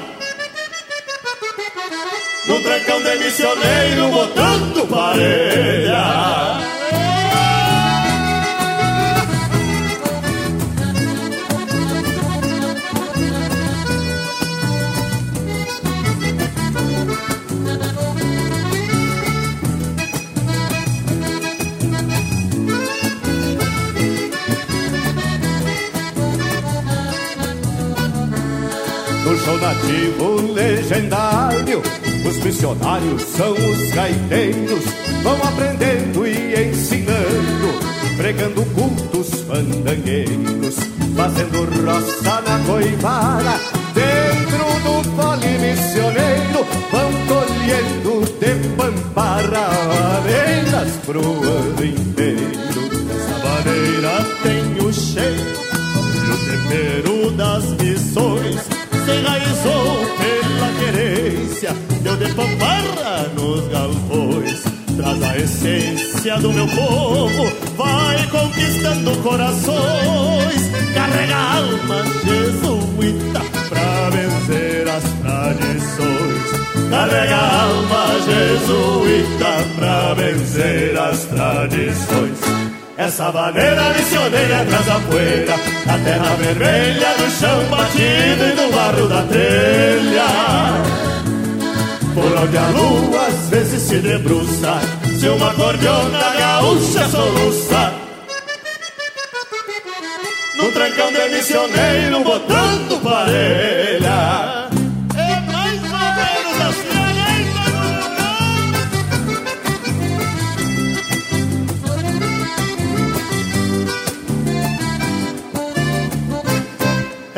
No trancão de missioneiro botando parelha nativo legendário. Os missionários são os gaiteiros, vão aprendendo e ensinando, pregando cultos fandangueiros, fazendo roça na coivara. Dentro do fole missioneiro, vão colhendo de pamparra areias pro ano inteiro. Dessa maneira tem o cheiro e o tempero das missões se enraizou pela querência Deu de pamparra nos galpões. Traz a essência do meu povo Vai conquistando corações. Carrega a alma jesuíta Pra vencer as tradições. Carrega a alma jesuíta Pra vencer as tradições essa maneira missioneira traz a poeira Da terra vermelha, do chão batido e do barro da telha. Por onde a lua às vezes se debruça Se uma cordiona gaúcha soluça. No trancão de missioneiro botando parelha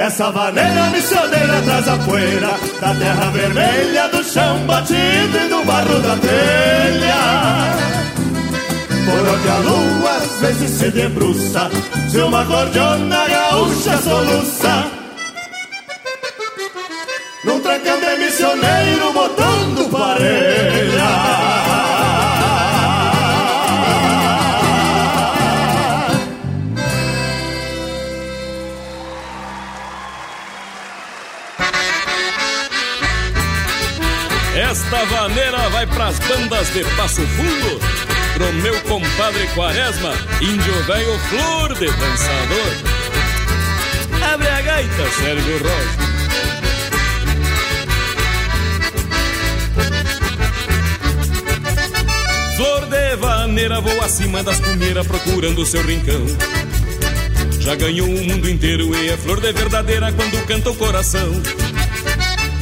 Essa maneira missioneira traz a poeira Da terra vermelha, do chão batido e do barro da telha. Por onde a lua às vezes se debruça Se uma cordiona gaúcha soluça. Num trancão de missioneiro botando parelha Esta vaneira vai pras bandas de Passo Fundo, pro meu compadre Quaresma, índio velho flor de dançador. gaita Sérgio Rosa. Flor de vaneira voa acima das cumeiras procurando seu rincão. Já ganhou o mundo inteiro e é flor de verdadeira quando canta o coração.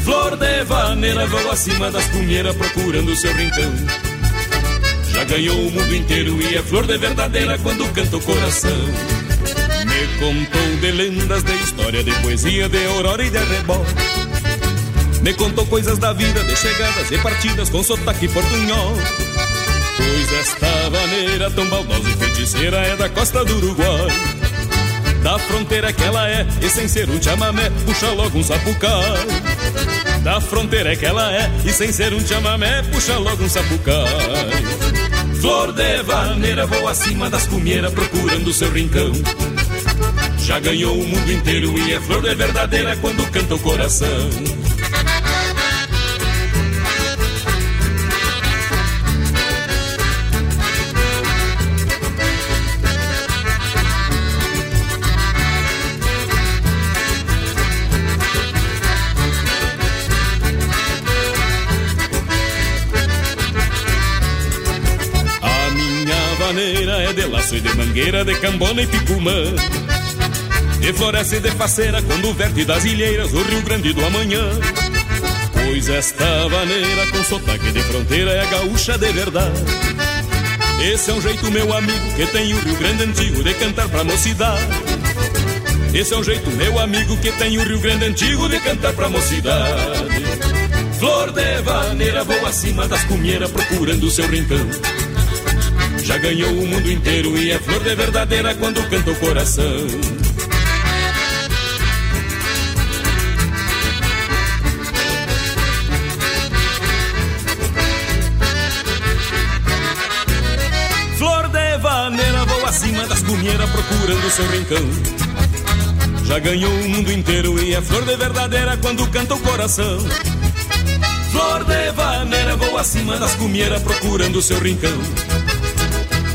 Flor de vaneira voa acima das cumeiras procurando seu rincão. Já ganhou o mundo inteiro e é flor de verdadeira quando canta o coração. Me contou de lendas, de história, de poesia, de aurora e de arrebol. Me contou coisas da vida, de chegadas e partidas com sotaque portunhol. Pois esta vaneira tão baldosa e feiticeira é da costa do Uruguai. Da fronteira que ela é, e sem ser um chamamé, puxa logo um sapucai. Da fronteira que ela é, e sem ser um chamamé, puxa logo um sapucai. Flor de vaneira voa acima das cumeiras procurando seu rincão. Já ganhou o mundo inteiro e é flor de verdadeira quando canta o coração. Mangueira, de cambona e picumã. E de faceira, quando verte das ilheiras o Rio Grande do amanhã. Pois esta vaneira com sotaque de fronteira é gaúcha de verdade. Esse é um jeito, meu amigo, que tem o Rio Grande antigo de cantar pra mocidade. Esse é um jeito, meu amigo, que tem o Rio Grande antigo de cantar pra mocidade. Flor de vaneira voa acima das cumeiras procurando seu rincão. Já ganhou o mundo inteiro e é flor de verdadeira quando canta o coração. Flor de vaneira voa acima das cunheiras procurando seu rincão. Já ganhou o mundo inteiro e é flor de verdadeira quando canta o coração. Flor de vaneira voa acima das cumeiras procurando seu rincão.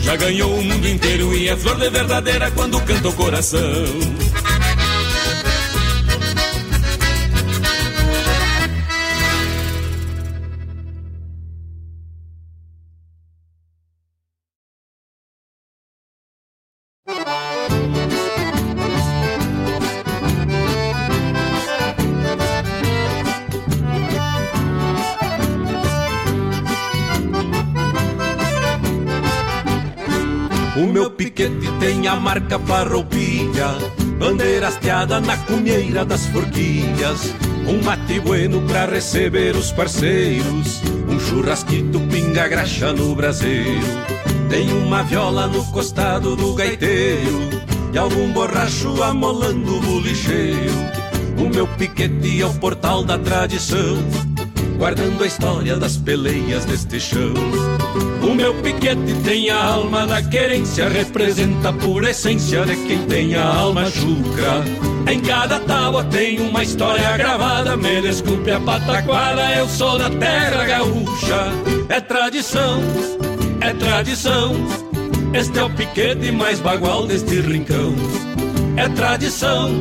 Já ganhou o mundo inteiro e é flor de verdadeira quando canta o coração. Marca farroupilha, bandeira hasteada na cunheira das forquilhas. Um mate bueno pra receber os parceiros, um churrasquito pinga graxa no braseiro. Tem uma viola no costado do gaiteiro e algum borracho amolando o bulicheiro. O meu piquete é o portal da tradição, guardando a história das peleias deste chão. O meu piquete tem a alma da querência, representa a pura essência de quem tem a alma chucra. Em cada tábua tem uma história gravada, me desculpe a pataquada, eu sou da terra gaúcha. É tradição, é tradição, este é o piquete mais bagual deste rincão. É tradição,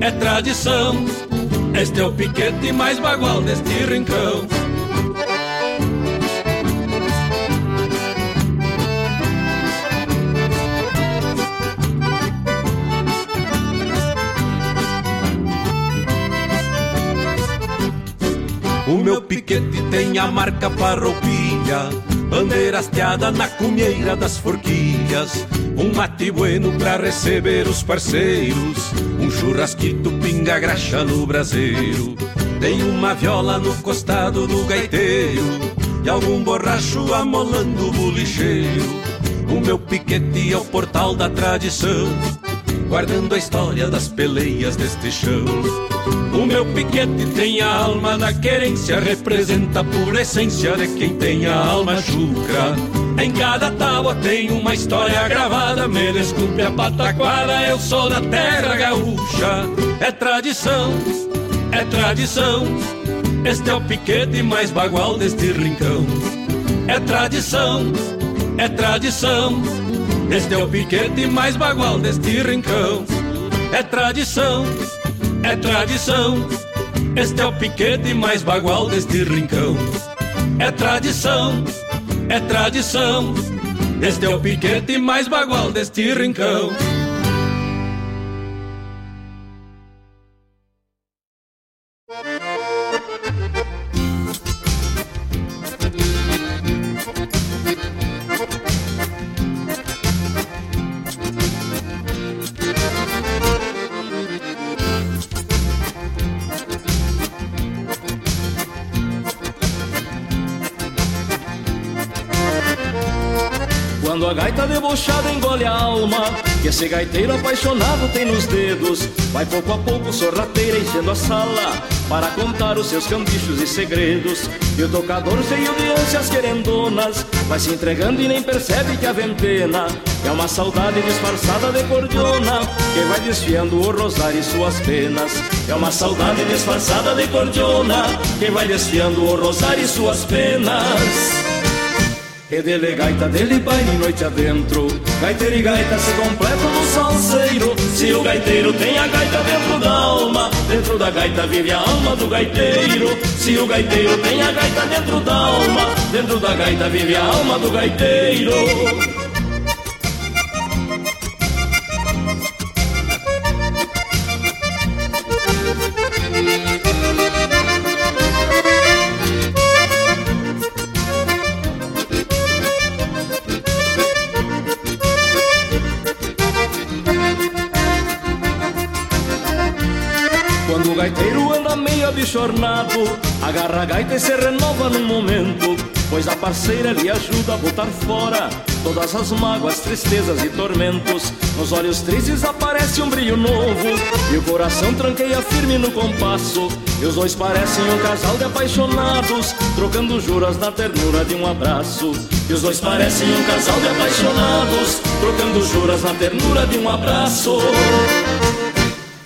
é tradição, este é o piquete mais bagual deste rincão. O meu piquete tem a marca farroupilha, bandeira hasteada na cunheira das forquilhas. Um mate bueno pra receber os parceiros, um churrasquito pinga graxa no braseiro. Tem uma viola no costado do gaiteiro e algum borracho amolando o bulicheiro. O meu piquete é o portal da tradição, guardando a história das peleias deste chão. O meu piquete tem a alma da querência, representa a essência de quem tem a alma chucra. Em cada tábua tem uma história gravada, me desculpe a pataquada, eu sou da terra gaúcha. É tradição, é tradição, este é o piquete mais bagual deste rincão. É tradição, é tradição, este é o piquete mais bagual deste rincão. É tradição, é tradição. Este é o piquete mais bagual deste rincão. É tradição, é tradição. Este é o piquete mais bagual deste rincão. Esse gaiteiro apaixonado tem nos dedos. Vai pouco a pouco sorrateira enchendo a sala para contar os seus cambichos e segredos. E o tocador cheio de ânsias querendonas vai se entregando e nem percebe que a ventena é uma saudade disfarçada de cordiona que vai desfiando o rosário e suas penas. É uma saudade disfarçada de cordiona que vai desfiando o rosário e suas penas. E dele gaita, dele baile noite adentro. Gaiteiro e gaita se completam no salseiro. Se o gaiteiro tem a gaita dentro da alma Dentro da gaita vive a alma do gaiteiro. Se o gaiteiro tem a gaita dentro da alma Dentro da gaita vive a alma do gaiteiro a gaita se renova num momento Pois a parceira lhe ajuda a botar fora Todas as mágoas, tristezas e tormentos. Nos olhos tristes aparece um brilho novo E o coração tranqueia firme no compasso E os dois parecem um casal de apaixonados Trocando juras na ternura de um abraço. E os dois parecem um casal de apaixonados Trocando juras na ternura de um abraço.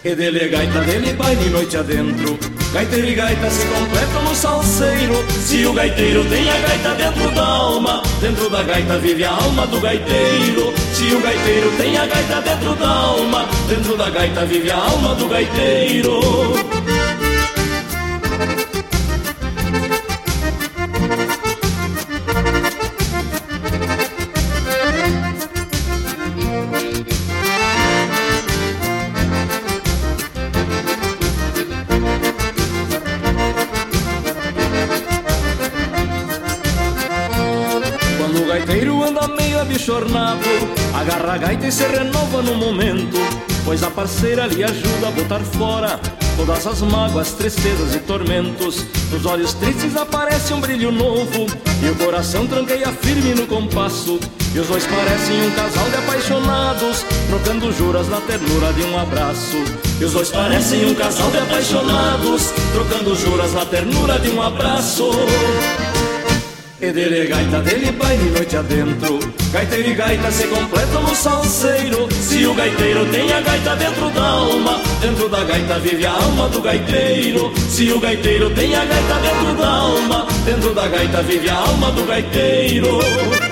E dele gaita, dele baile noite adentro Gaiteiro e gaita se completam no salseiro. Se o gaiteiro tem a gaita dentro da alma Dentro da gaita vive a alma do gaiteiro. Se o gaiteiro tem a gaita dentro da alma Dentro da gaita vive a alma do gaiteiro A gaita e se renova no momento Pois a parceira lhe ajuda a botar fora Todas as mágoas, tristezas e tormentos. Nos olhos tristes aparece um brilho novo E o coração tranqueia firme no compasso. E os dois parecem um casal de apaixonados Trocando juras na ternura de um abraço. E os dois parecem um casal de apaixonados Trocando juras na ternura de um abraço e dele gaita, dele baile noite adentro. Gaiteiro e gaita se completam no salseiro. Se o gaiteiro tem a gaita dentro da alma Dentro da gaita vive a alma do gaiteiro. Se o gaiteiro tem a gaita dentro da alma Dentro da gaita vive a alma do gaiteiro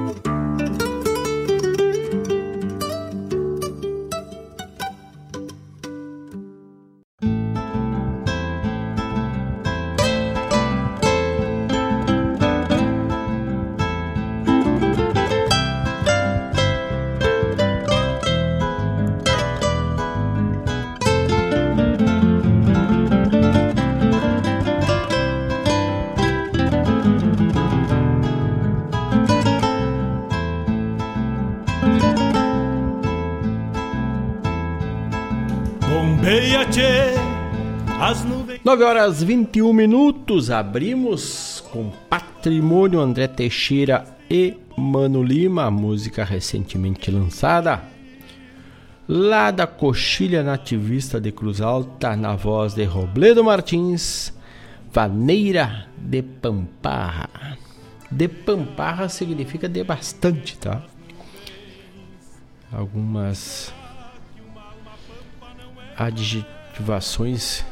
9 horas 21 minutos, abrimos com Patrimônio André Teixeira e Mano Lima, música recentemente lançada. Lá da Coxilha Nativista de Cruz Alta, na voz de Robledo Martins, Vaneira de Pamparra. De Pamparra significa de bastante, tá? Algumas adjetivações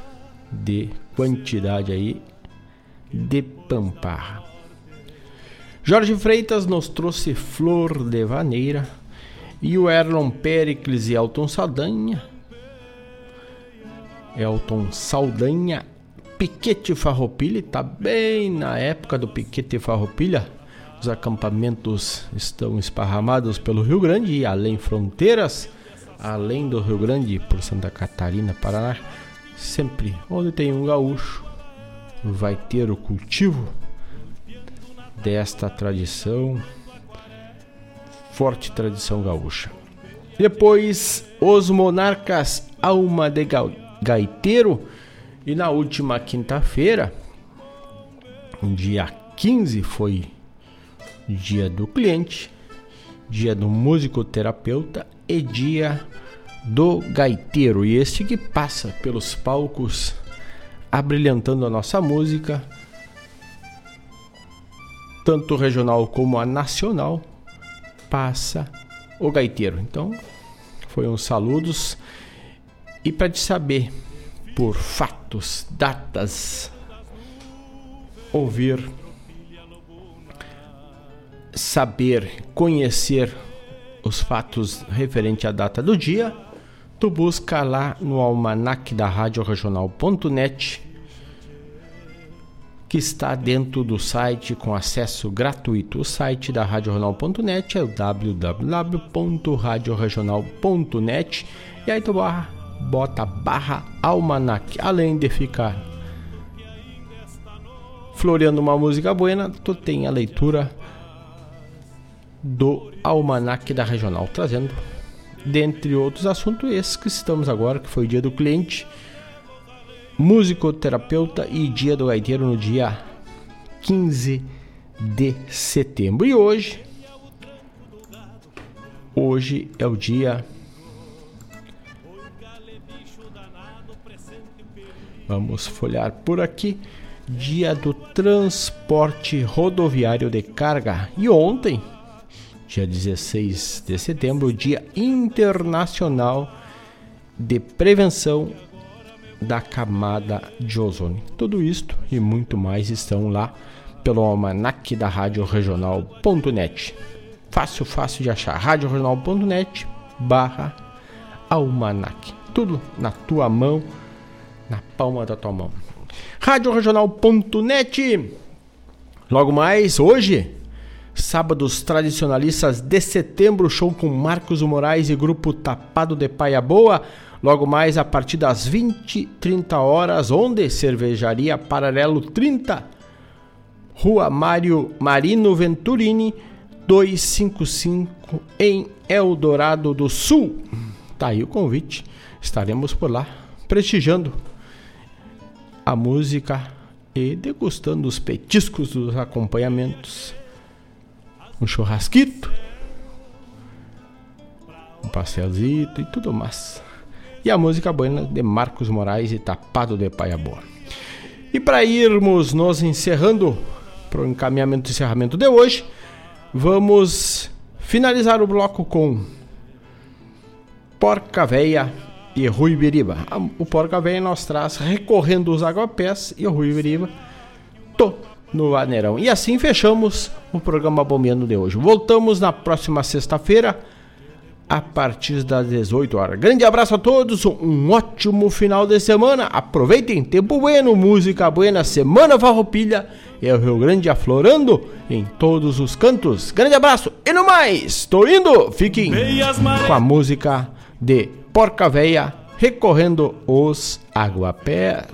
de quantidade aí de Pamparra. Jorge Freitas nos trouxe Flor de Vaneira e o Erlon Pericles e Elton Saldanha. Elton Saldanha, Piquete Farroupilha, tá bem na época do Piquete Farroupilha. Os acampamentos estão esparramados pelo Rio Grande e além fronteiras, além do Rio Grande por Santa Catarina, Paraná Sempre onde tem um gaúcho vai ter o cultivo desta tradição, forte tradição gaúcha. Depois, os monarcas Alma de Gaiteiro e na última quinta-feira, dia 15, foi dia do cliente, dia do musicoterapeuta e dia do gaiteiro e este que passa pelos palcos abrilhantando a nossa música, tanto regional como a nacional, passa o gaiteiro. Então, foi uns saludos e para te saber por fatos, datas, ouvir, saber, conhecer os fatos referente à data do dia, tu busca lá no almanac da Rádio Regional.net que está dentro do site com acesso gratuito. O site da Rádio Regional.net é o www.radioregional.net e aí tu barra, bota barra almanac. Além de ficar floreando uma música buena, tu tem a leitura do almanac da Regional, trazendo dentre outros assuntos, que estamos agora, que foi o dia do cliente, musicoterapeuta e dia do gaiteiro no dia 15 de setembro. E hoje, hoje é o dia. Vamos folhar por aqui. Dia do transporte rodoviário de carga. E ontem, dia 16 de setembro, Dia Internacional de Prevenção da Camada de Ozônio. Tudo isto e muito mais estão lá pelo almanac da Rádio Regional.net. Fácil, fácil de achar. radioregional.net barra almanac. Tudo na tua mão, na palma da tua mão. radioregional.net Logo mais, hoje, Sábados tradicionalistas de setembro, show com Marcos Moraes e grupo Tapado de Paia Boa. Logo mais a partir das 20 30 horas, onde Cervejaria Paralelo 30, Rua Mário Marino Venturini, 255 em Eldorado do Sul. Tá aí o convite. Estaremos por lá prestigiando a música e degustando os petiscos dos acompanhamentos um churrasquito, um pastelzito e tudo mais. E a música buena de Marcos Moraes e Tapado de Paia Boa. E para irmos nos encerrando para o encaminhamento e encerramento de hoje, vamos finalizar o bloco com Porca Véia e Rui Beriba. O Porca Véia nós traz recorrendo os aguapés e o Rui Beriba tô no Vaneirão. E assim fechamos o programa Bombeando de hoje. Voltamos na próxima sexta-feira a partir das 18 horas. Grande abraço a todos, um ótimo final de semana. Aproveitem tempo bueno, música buena, semana farroupilha e o Rio Grande aflorando em todos os cantos. Grande abraço e no mais, tô indo. Fiquem com a música de Porca Véia recorrendo os aguapés.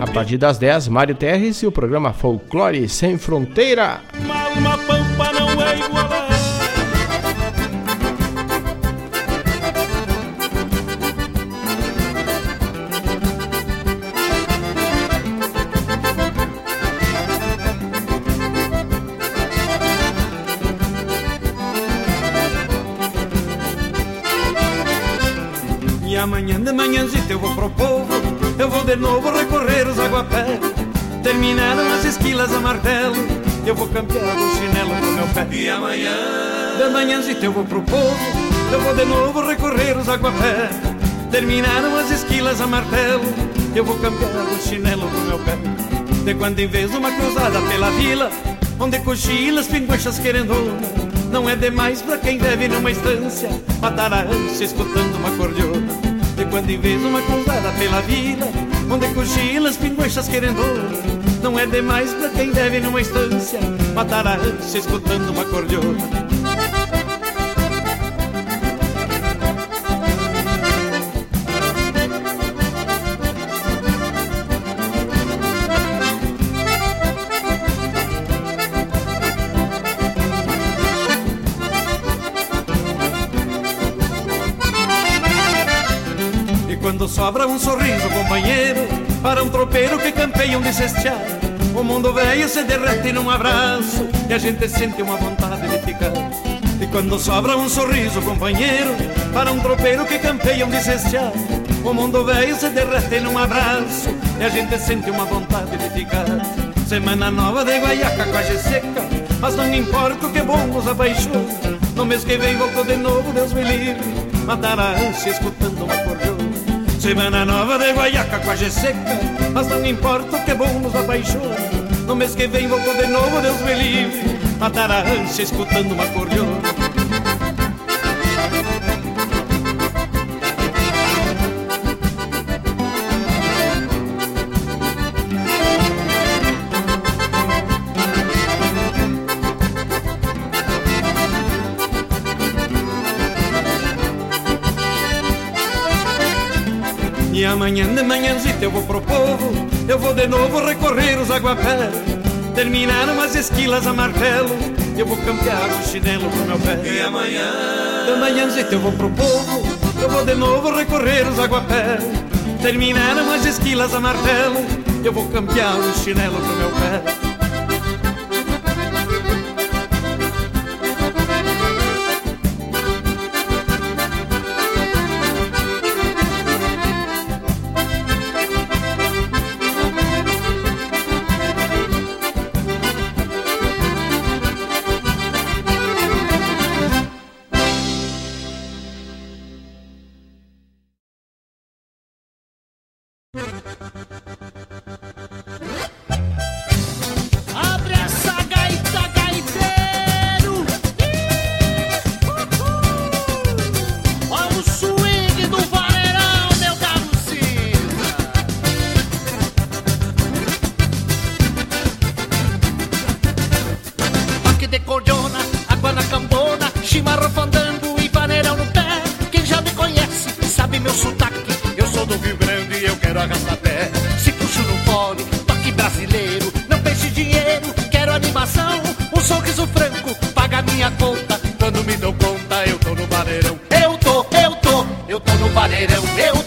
A partir das 10, Mário Terres e o programa Folclore Sem Fronteira. Uma pampa pro povo Eu vou de novo recorrer os aguapés Terminaram as esquilas a martelo Eu vou campear o chinelo pro meu pé. E amanhã? De manhãzita eu vou pro povo Eu vou de novo recorrer os aguapés Terminaram as esquilas a martelo Eu vou campear o chinelo pro meu pé. De quando em vez uma cruzada pela vila Onde cochilas, pinguachas querendo Não é demais pra quem deve numa estância Matar a ânsia escutando uma cordiona quando em vez uma cruzada pela vila Onde cochilas, pinguachas querendo Não é demais pra quem deve numa estância Matar a ânsia escutando uma cordiona Sobra um sorriso, companheiro, para um tropeiro que campeia um cestear. O mundo velho se derrete num abraço e a gente sente uma vontade de ficar. E quando sobra um sorriso, companheiro, para um tropeiro que campeia um cestear. O mundo velho se derrete num abraço e a gente sente uma vontade de ficar. Semana nova de guaiaca, quase seca, mas não importa o que bom nos apaixona. No mês que vem volto de novo, Deus me livre, matar a escutando uma. Semana nova de guaiaca quase seca. Mas não importa o que é bom nos apaixona No mês que vem volto de novo, Deus me livre. Matar a ânsia escutando uma cordiona manhãzita eu vou pro povo. Eu vou de novo recorrer os aguapés. Terminaram as esquilas a martelo. Eu vou campear o chinelo pro meu pé. E amanhã? De manhãzita eu vou pro povo. Eu vou de novo recorrer os aguapés. Terminaram as esquilas a martelo. Eu vou campear o chinelo pro meu pé pé. Se puxo no fole, toque brasileiro. Não pense dinheiro, quero animação. Um sorriso franco, paga minha conta. Quando me dou conta, eu tô no vaneirão. Eu tô, eu tô, eu tô no tô, eu